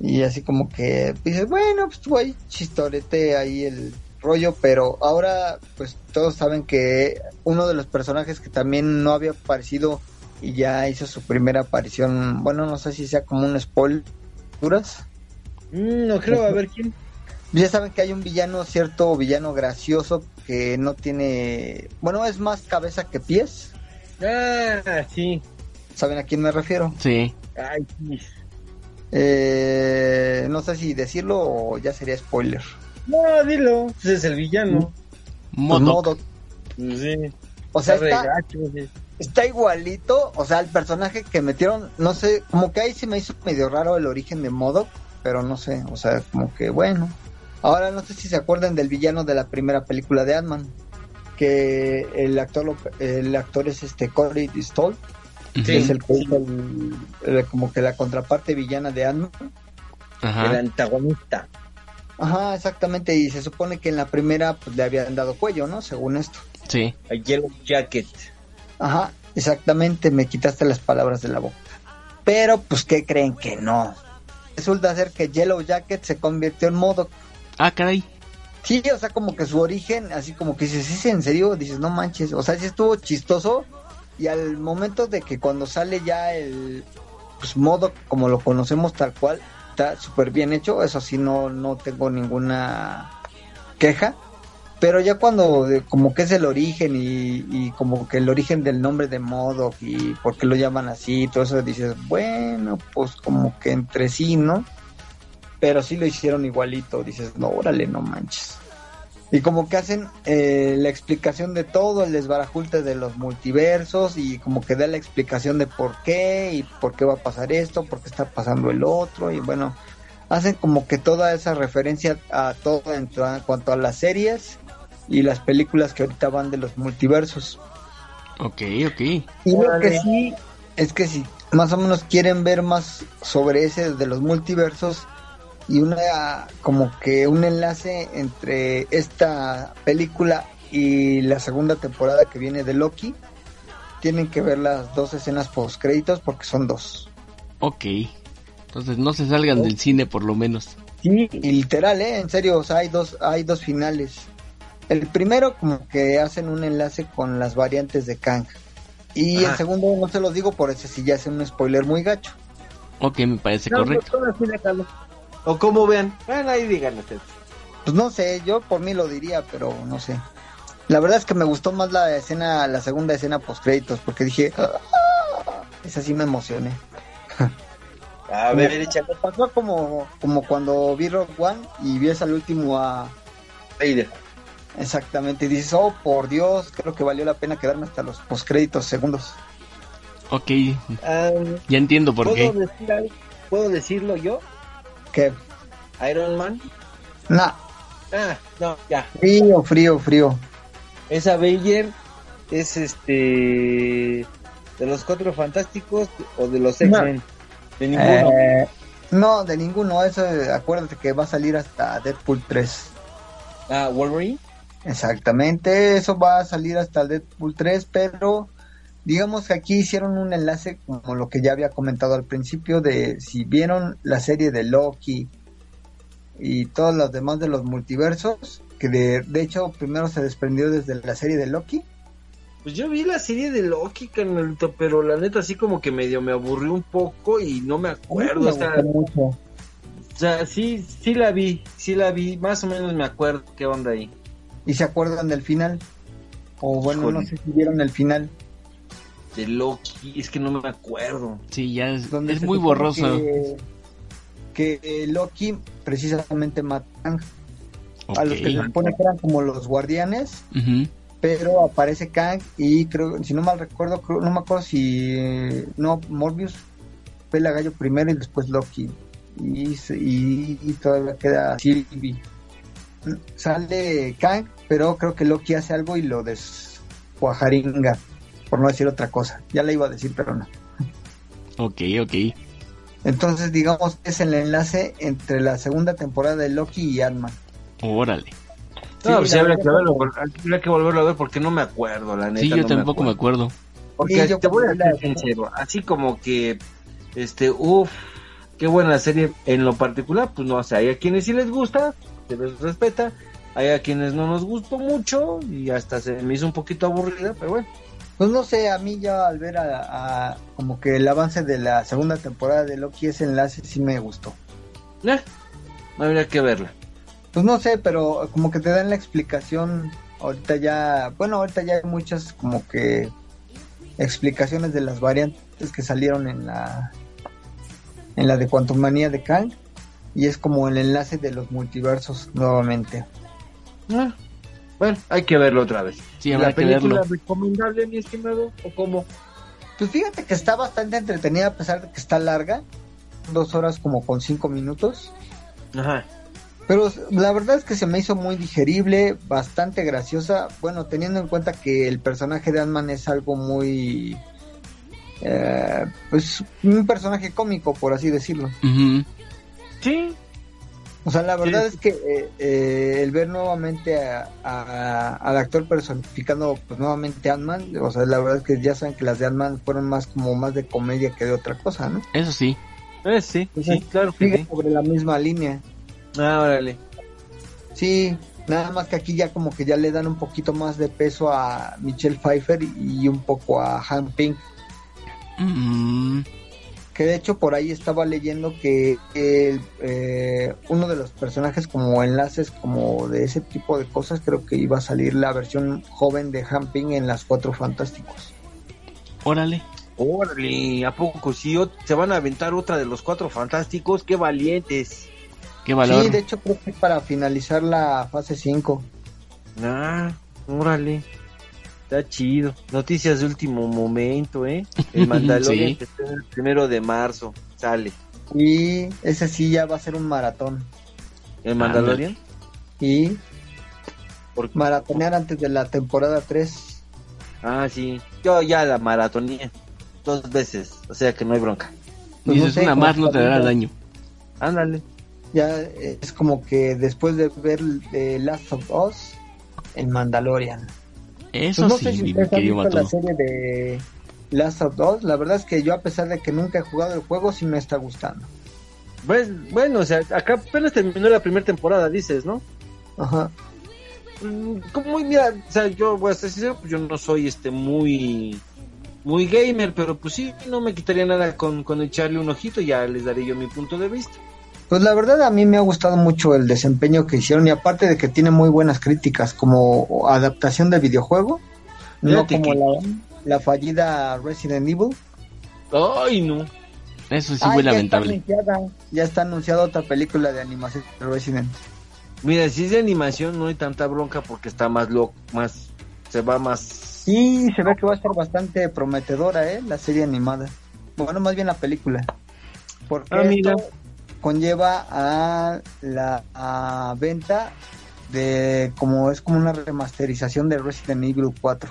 Y así como que dices, bueno, pues tú ahí chistorete ahí el rollo, pero ahora pues todos saben que uno de los personajes que también no había aparecido y ya hizo su primera aparición, bueno, no sé si sea como un spoiler, ¿duras? Mm, no creo, a ver quién. Ya saben que hay un villano, cierto villano gracioso que no tiene, bueno, es más cabeza que pies, Ah, sí. ¿saben a quién me refiero? Sí. Ay. Eh, no sé si decirlo o ya sería spoiler. No, dilo. Ese es el villano. Pues Modok. Modok. Pues sí. O sea, Está está, gacho, sí. está igualito, o sea, el personaje que metieron, no sé, como que ahí sí me hizo medio raro el origen de Modok, pero no sé, o sea, como que bueno. Ahora no sé si se acuerdan del villano de la primera película de Ant-Man, que el actor lo- el actor es este Corey Stoll, Ujú. que es el que hizo el- el- como que la contraparte villana de Ant-Man. El antagonista. Ajá, exactamente, y se supone que en la primera pues le habían dado cuello, ¿no? Según esto. Sí. A Yellow Jacket. Ajá, exactamente, me quitaste las palabras de la boca. Pero, pues, ¿qué creen que no? Resulta ser que Yellow Jacket se convirtió en modo. Ah, caray. Sí, o sea, como que su origen, así como que dices, ¿sí, en serio? Dices, no manches, o sea, sí estuvo chistoso. Y al momento de que cuando sale ya el pues, modo como lo conocemos tal cual, está súper bien hecho, eso sí, no, no tengo ninguna queja. Pero ya cuando de- como que es el origen y, y como que el origen del nombre de Modoc y por qué lo llaman así, todo eso dices, bueno, pues como que entre sí, ¿no? Pero sí lo hicieron igualito, dices, no, órale, no manches. Y como que hacen eh, la explicación de todo, el desbarajulte de los multiversos y como que da la explicación de por qué y por qué va a pasar esto, por qué está pasando el otro y bueno, hacen como que toda esa referencia a todo en, to- en cuanto a las series y las películas que ahorita van de los multiversos. Ok, ok. Y lo que sí es que si más o menos quieren ver más sobre ese de los multiversos y una como que un enlace entre esta película y la segunda temporada que viene de Loki, tienen que ver las dos escenas post créditos porque son dos. Ok. Entonces no se salgan del cine por lo menos. Sí, y literal, ¿eh? En serio, o sea, hay dos, hay dos finales. El primero como que hacen un enlace con las variantes de Kang. Y el segundo no se los digo por ese si ya es un spoiler muy gacho. Ok, me parece No, correcto. no, así déjalo. O como vean. Bueno, ahí digan ustedes. Pues no sé, yo por mí lo diría, pero no sé. La verdad es que me gustó más la escena, la segunda escena post créditos, porque dije, "Ah", esa sí me emocioné. A ver. Me pasó como, como cuando vi Rock One y vi al último a Vader. exactamente y dices, oh por Dios, creo que valió la pena quedarme hasta los post créditos segundos. Ok, Ah, ya entiendo por ¿puedo, qué. decir algo? ¿Puedo decirlo yo? Que, Iron Man. nah, Ah, no, ya. frío, frío, frío. Esa Bayer es este. De los cuatro fantásticos o de los X-Men. De ninguno. Eh, no, de ninguno, eso acuérdate que va a salir hasta Deadpool 3. Ah, Wolverine. Exactamente, eso va a salir hasta Deadpool 3, pero digamos que aquí hicieron un enlace como lo que ya había comentado al principio de si vieron la serie de Loki y todos los demás de los multiversos, que de, de hecho primero se desprendió desde la serie de Loki. Pues yo vi la serie de Loki, canalito, pero la neta así como que medio me aburrió un poco y no me acuerdo. Me o, sea, mucho. o sea, sí, sí la vi, sí la vi, más o menos me acuerdo qué onda ahí. ¿Y se acuerdan del final? O bueno, Híjole. no sé si vieron el final. De Loki, es que no me acuerdo. Sí, ya es, donde es muy borroso. Que, que, Loki precisamente mata a Kang. Ok. a los que se supone que eran como los guardianes, pero aparece Kang y creo, si no mal recuerdo, creo- no me acuerdo si no Morbius fue la gallo primero y después Loki y, y, y todavía queda Sylvie. Sale Kang, pero creo que Loki hace algo y lo descuajaringa. Por no decir otra cosa. Ya la iba a decir, pero no. Ok, ok. Entonces, digamos, es el enlace entre la segunda temporada de Loki y Ant-Man. Órale. No, pues sí, la habría que, verdad, verlo, habría que volverlo a ver porque no me acuerdo, la neta. Sí, yo no tampoco me acuerdo. acuerdo. Porque Sí, yo te voy a la- sincero, así como que, este, uff, qué buena serie en lo particular, pues no, o sea, hay a quienes sí les gusta, se les respeta, hay a quienes no nos gustó mucho y hasta se me hizo un poquito aburrida, pero bueno. Pues no sé, a mí ya al ver a, a- como que el avance de la segunda temporada de Loki, ese enlace sí me gustó. Eh, habría que verla. Pues no sé, pero como que te dan la explicación. Ahorita ya, bueno, ahorita ya hay muchas como que explicaciones de las variantes que salieron en la en la de Quantumania de Kang y es como el enlace de los multiversos nuevamente. Eh, bueno, hay que verlo otra vez. Sí, ¿La que película verlo. recomendable, mi estimado? ¿O cómo? Pues fíjate que está bastante entretenida a pesar de que está larga, dos horas como con cinco minutos. Ajá. Pero la verdad es que se me hizo muy digerible, bastante graciosa. Bueno, teniendo en cuenta que el personaje de Ant-Man es algo muy. eh, pues un personaje cómico, por así decirlo. Ujú. Sí, O sea, la verdad Sí. es que eh, eh, el ver nuevamente a- a- al actor personificando pues nuevamente Ant-Man, o sea, la verdad es que ya saben que las de Ant-Man fueron más como más de comedia que de otra cosa, ¿no? Eso sí. eh, sí, sí, claro que Sigue sí. sobre la misma línea. Ah, órale. Sí, nada más que aquí ya como que ya le dan un poquito más de peso a Michelle Pfeiffer y un poco a Han Pink. Mm, Que de hecho por ahí estaba leyendo que el, eh, uno de los personajes como enlaces como de ese tipo de cosas creo que iba a salir la versión joven de Han Ping en las Cuatro Fantásticos. órale. Órale, ¿a poco o- se van a aventar otra de los cuatro fantásticos? ¡Qué valientes! Qué valor. Sí, de hecho creo que para finalizar la fase 5. Ah, órale. Está chido. Noticias de último momento, ¿eh? El Mandalorian Sí. que está el primero de marzo. Sale. Y ese sí ya va a ser un maratón. ¿El Mandalorian? Y ¿Por qué? maratonear antes de la temporada 3. Ah, sí. Yo ya la maratoné dos veces. O sea que no hay bronca. Pues no Dices sé, una más no te dará daño. Ándale. Ya eh, es como que después de ver eh, Last of Us, el Mandalorian. Eso Pues no sí, sé si visto la serie de Last of Us. La verdad es que yo, a pesar de que nunca he jugado el juego, sí me está gustando. Pues, bueno, o sea, acá apenas terminó la primera temporada, dices, ¿no? Ajá. Mm, Como, mira, o sea, yo voy a ser sincero, pues yo no soy este muy muy gamer, pero pues sí, no me quitaría nada con, con echarle un ojito, ya les daré yo mi punto de vista. Pues la verdad a mí me ha gustado mucho el desempeño que hicieron y aparte de que tiene muy buenas críticas como adaptación de videojuego, no como que- la, la fallida Resident Evil. Ay, no. Eso sí Ay, fue ya lamentable. Está ya está anunciada otra película de animación de Resident. Mira, si es de animación no hay tanta bronca porque está más loco, más se va más Sí, se ve que va a estar bastante prometedora, ¿eh? La serie animada. Bueno, más bien la película. Porque Ah, mira. esto conlleva a la a venta de como es como una remasterización de Resident Evil 4.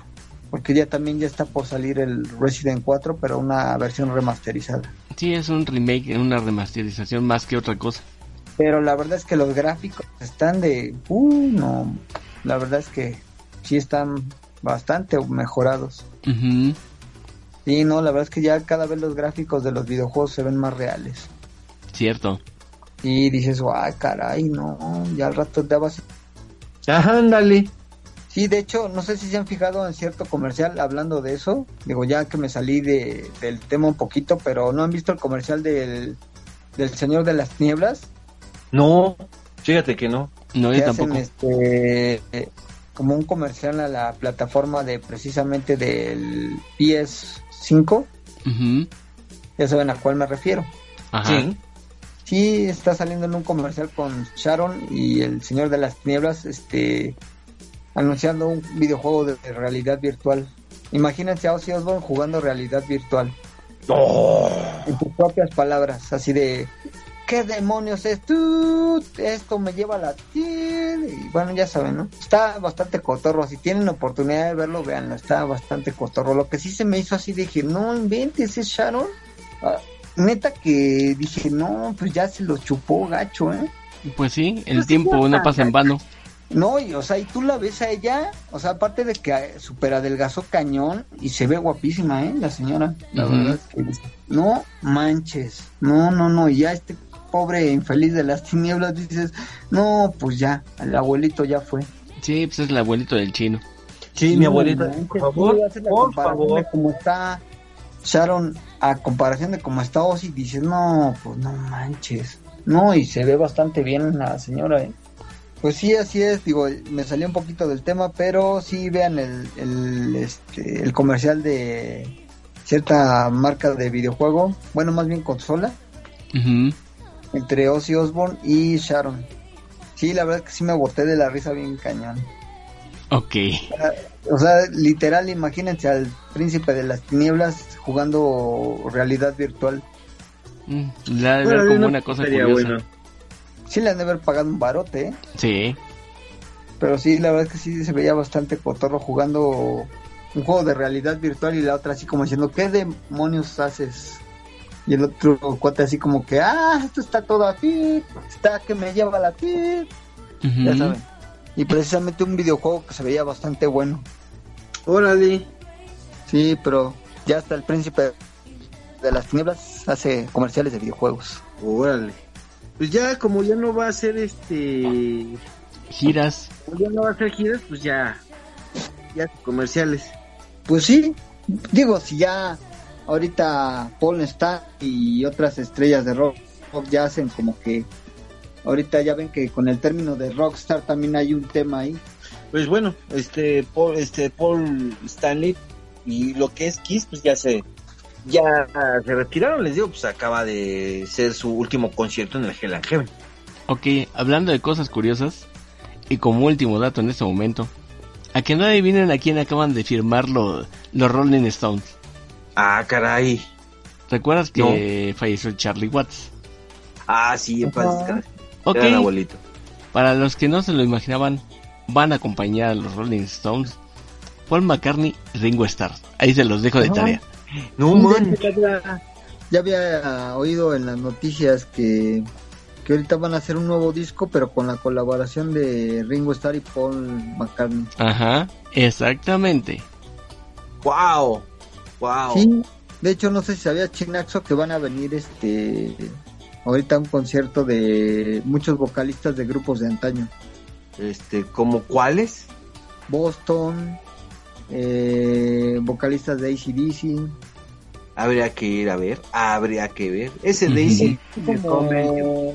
Porque ya también ya está por salir el Resident 4, pero una versión remasterizada. Sí, es un remake, una remasterización más que otra cosa. Pero la verdad es que los gráficos están de... Uh, no. La verdad es que sí están bastante mejorados. Ujú. Sí, no, la verdad es que ya cada vez los gráficos de los videojuegos se ven más reales. Cierto. Y dices, ay, caray, no, ya al rato te vas... Ajá, ándale. Sí, de hecho, no sé si se han fijado en cierto comercial hablando de eso. Digo, ya que me salí de, del tema un poquito, pero ¿no han visto el comercial del, del Señor de las Nieblas? No, fíjate que no. No, yo hacen tampoco. este eh, como un comercial a la plataforma de precisamente del PS5, Ujú. ya saben a cuál me refiero. Ajá. Sí. Sí, está saliendo en un comercial con Sharon y el Señor de las Nieblas, este, anunciando un videojuego de realidad virtual. Imagínense a Ozzy Osbourne jugando realidad virtual. En sus propias palabras, así de, ¿qué demonios es tú? Esto me lleva a la... comercial y bueno, ya saben, ¿no? Está bastante cotorro, si tienen oportunidad de verlo, véanlo, está bastante cotorro. Lo que sí se me hizo así, dije, no inventes, es Sharon. Ah, neta que dije, no, pues ya se lo chupó gacho, ¿eh? Pues sí, el Pues tiempo no pasa en vano. No, y, o sea, y tú la ves a ella, o sea, aparte de que eh, super adelgazó cañón y se ve guapísima, ¿eh? La señora, la verdad es que no manches, no, no, no, y ya este pobre infeliz de las tinieblas dices, no, pues ya, el abuelito ya fue. Sí, pues es el abuelito del chino. Sí, mi abuelita, manches, por favor, por favor. cómo está Sharon a comparación de cómo está Ozzy, dices, no, pues no manches. No, y se ve bastante bien la señora, ¿eh? Pues sí, así es, digo, me salió un poquito del tema, pero sí vean el, el, este, el comercial de cierta marca de videojuego, bueno, más bien consola, entre Ozzy Osbourne y Sharon. Sí, la verdad es que sí me boté de la risa bien cañón. Ok. O sea, literal, imagínense al príncipe de las tinieblas jugando realidad virtual. Mm, La de ver como no una cosa curiosa. bueno. Sí le han de haber pagado un barote, ¿eh? Sí. pero sí, la verdad es que sí se veía bastante cotorro jugando un juego de realidad virtual y la otra así como diciendo, ¿qué demonios haces? Y el otro cuate así como que, ah, esto está todo aquí, está que me lleva la pit, Ujú. ya saben. Y precisamente un videojuego que se veía bastante bueno. Órale. Sí, pero ya hasta el príncipe de las tinieblas hace comerciales de videojuegos. Órale. Pues ya, como ya no va a ser este. Giras. como ya no va a ser giras, pues ya. Ya comerciales. Pues sí, digo, si ya ahorita Paul está y otras estrellas de rock ya hacen como que ahorita ya ven que con el término de rockstar también hay un tema ahí. Pues bueno, este Paul, este Paul Stanley y lo que es Kiss, pues ya se. Ya se retiraron, les digo, pues acaba de ser su último concierto en el Hell and Heaven. Ok, hablando de cosas curiosas, y como último dato en este momento, a que no adivinen a quién acaban de firmar lo- los Rolling Stones. Ah, caray. ¿Recuerdas que falleció Charlie Watts? Ah, sí, en paz descanse. Abuelito. para los que no se lo imaginaban, van a acompañar a los Rolling Stones Paul McCartney y Ringo Starr. Ahí se los dejo de tarea. No, man. ya, había oído en las noticias que, que ahorita van a hacer un nuevo disco, pero con la colaboración de Ringo Starr y Paul McCartney. Ajá, exactamente. Wow. Wow. Sí, de hecho no sé si sabía Chinaxo que van a venir este ahorita a un concierto de muchos vocalistas de grupos de antaño. Este, ¿como cuáles? Boston, eh, vocalistas de ACDC, Habría que ir a ver. Habría que ver. Ese Ujú. Daisy. como-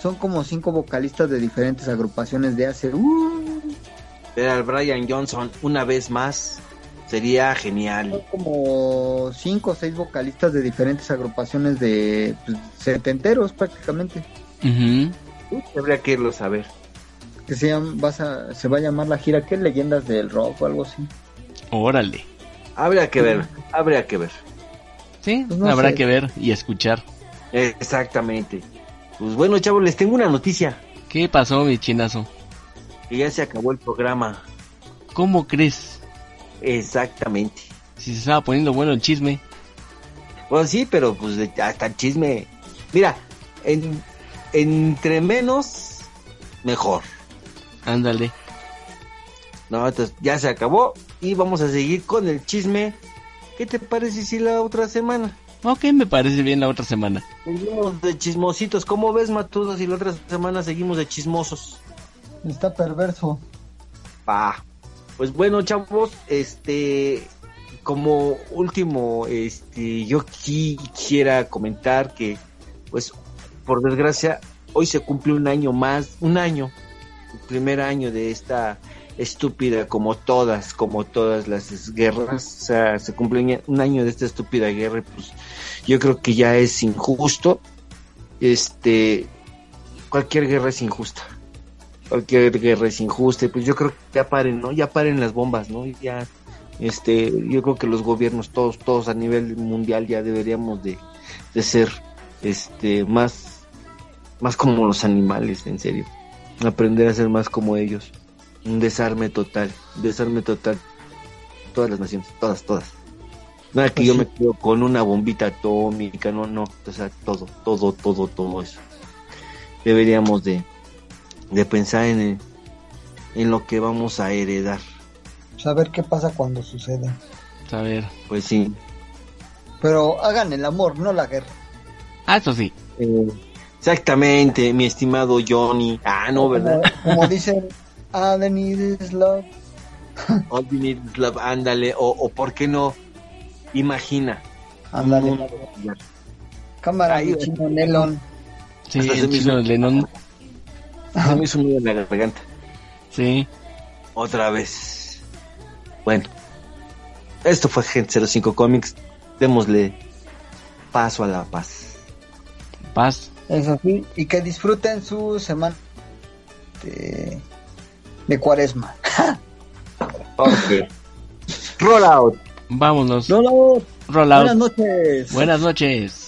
son como cinco vocalistas de diferentes agrupaciones de hace uh, Ver al Brian Johnson una vez más. Sería son genial. como cinco o seis vocalistas de diferentes agrupaciones de pues, setenteros prácticamente. Habría que irlos a ver. Que se, llama- vas a, se va a llamar la gira, ¿qué? Leyendas del rock o algo así. Órale. Habría que ver. Habría que ver. Sí, Pues no habrá sé. que ver y escuchar. Exactamente. Pues bueno, chavos, les tengo una noticia. ¿Qué pasó, mi chinazo? Que ya se acabó el programa. ¿Cómo crees? Exactamente. Si se estaba poniendo bueno el chisme. Bueno, sí, pero pues de- hasta el chisme. Mira, en- entre menos, mejor. Ándale. No, entonces ya se acabó y vamos a seguir con el chisme. ¿Qué te parece si la otra semana? Ok, me parece bien la otra semana. Seguimos de chismositos. ¿Cómo ves, Matudo, si la otra semana seguimos de chismosos? Está perverso. Pa. Pues bueno, chavos, este como último, este yo qui- quisiera comentar que pues por desgracia hoy se cumple un año más, un año, el primer año de esta estúpida como todas, como todas las guerras, o sea, se cumple un- año de esta estúpida guerra, pues yo creo que ya es injusto. Este cualquier guerra es injusta cualquier guerra es injusta, y pues yo creo que ya paren, ¿no? Ya paren las bombas, ¿no? Ya, este, yo creo que los gobiernos, todos, todos a nivel mundial ya deberíamos de, de ser, este, más, más como los animales, en serio. aprender a ser más como ellos. Un desarme total, desarme total. Todas las naciones, todas, todas. Nada que Pues yo me quedo con una bombita atómica, no, no, o sea, todo, todo, todo, todo eso. Deberíamos de, de pensar en, el- en lo que vamos a heredar. Saber qué pasa cuando sucede. A ver. Pues sí, Pero hagan el amor, no la guerra. Ah, eso sí. eh, exactamente, mi estimado Johnny. Ah, no, ¿verdad? Como, como dicen, all I need is love. All you need is love, ándale, o, o por qué no, imagina. Ándale. Cámara, Ahí chino Nelon. Sí, Hasta el chino hizo- Lennon. Se me hizo un en la garganta. Sí. Otra vez. Bueno, esto fue Gente 05 Comics. Démosle paso a la paz. Paz. Eso sí. Y que disfruten su semana de, de cuaresma. Ok. Roll out. Vámonos. Hola, Roll out. buenas noches. Buenas noches.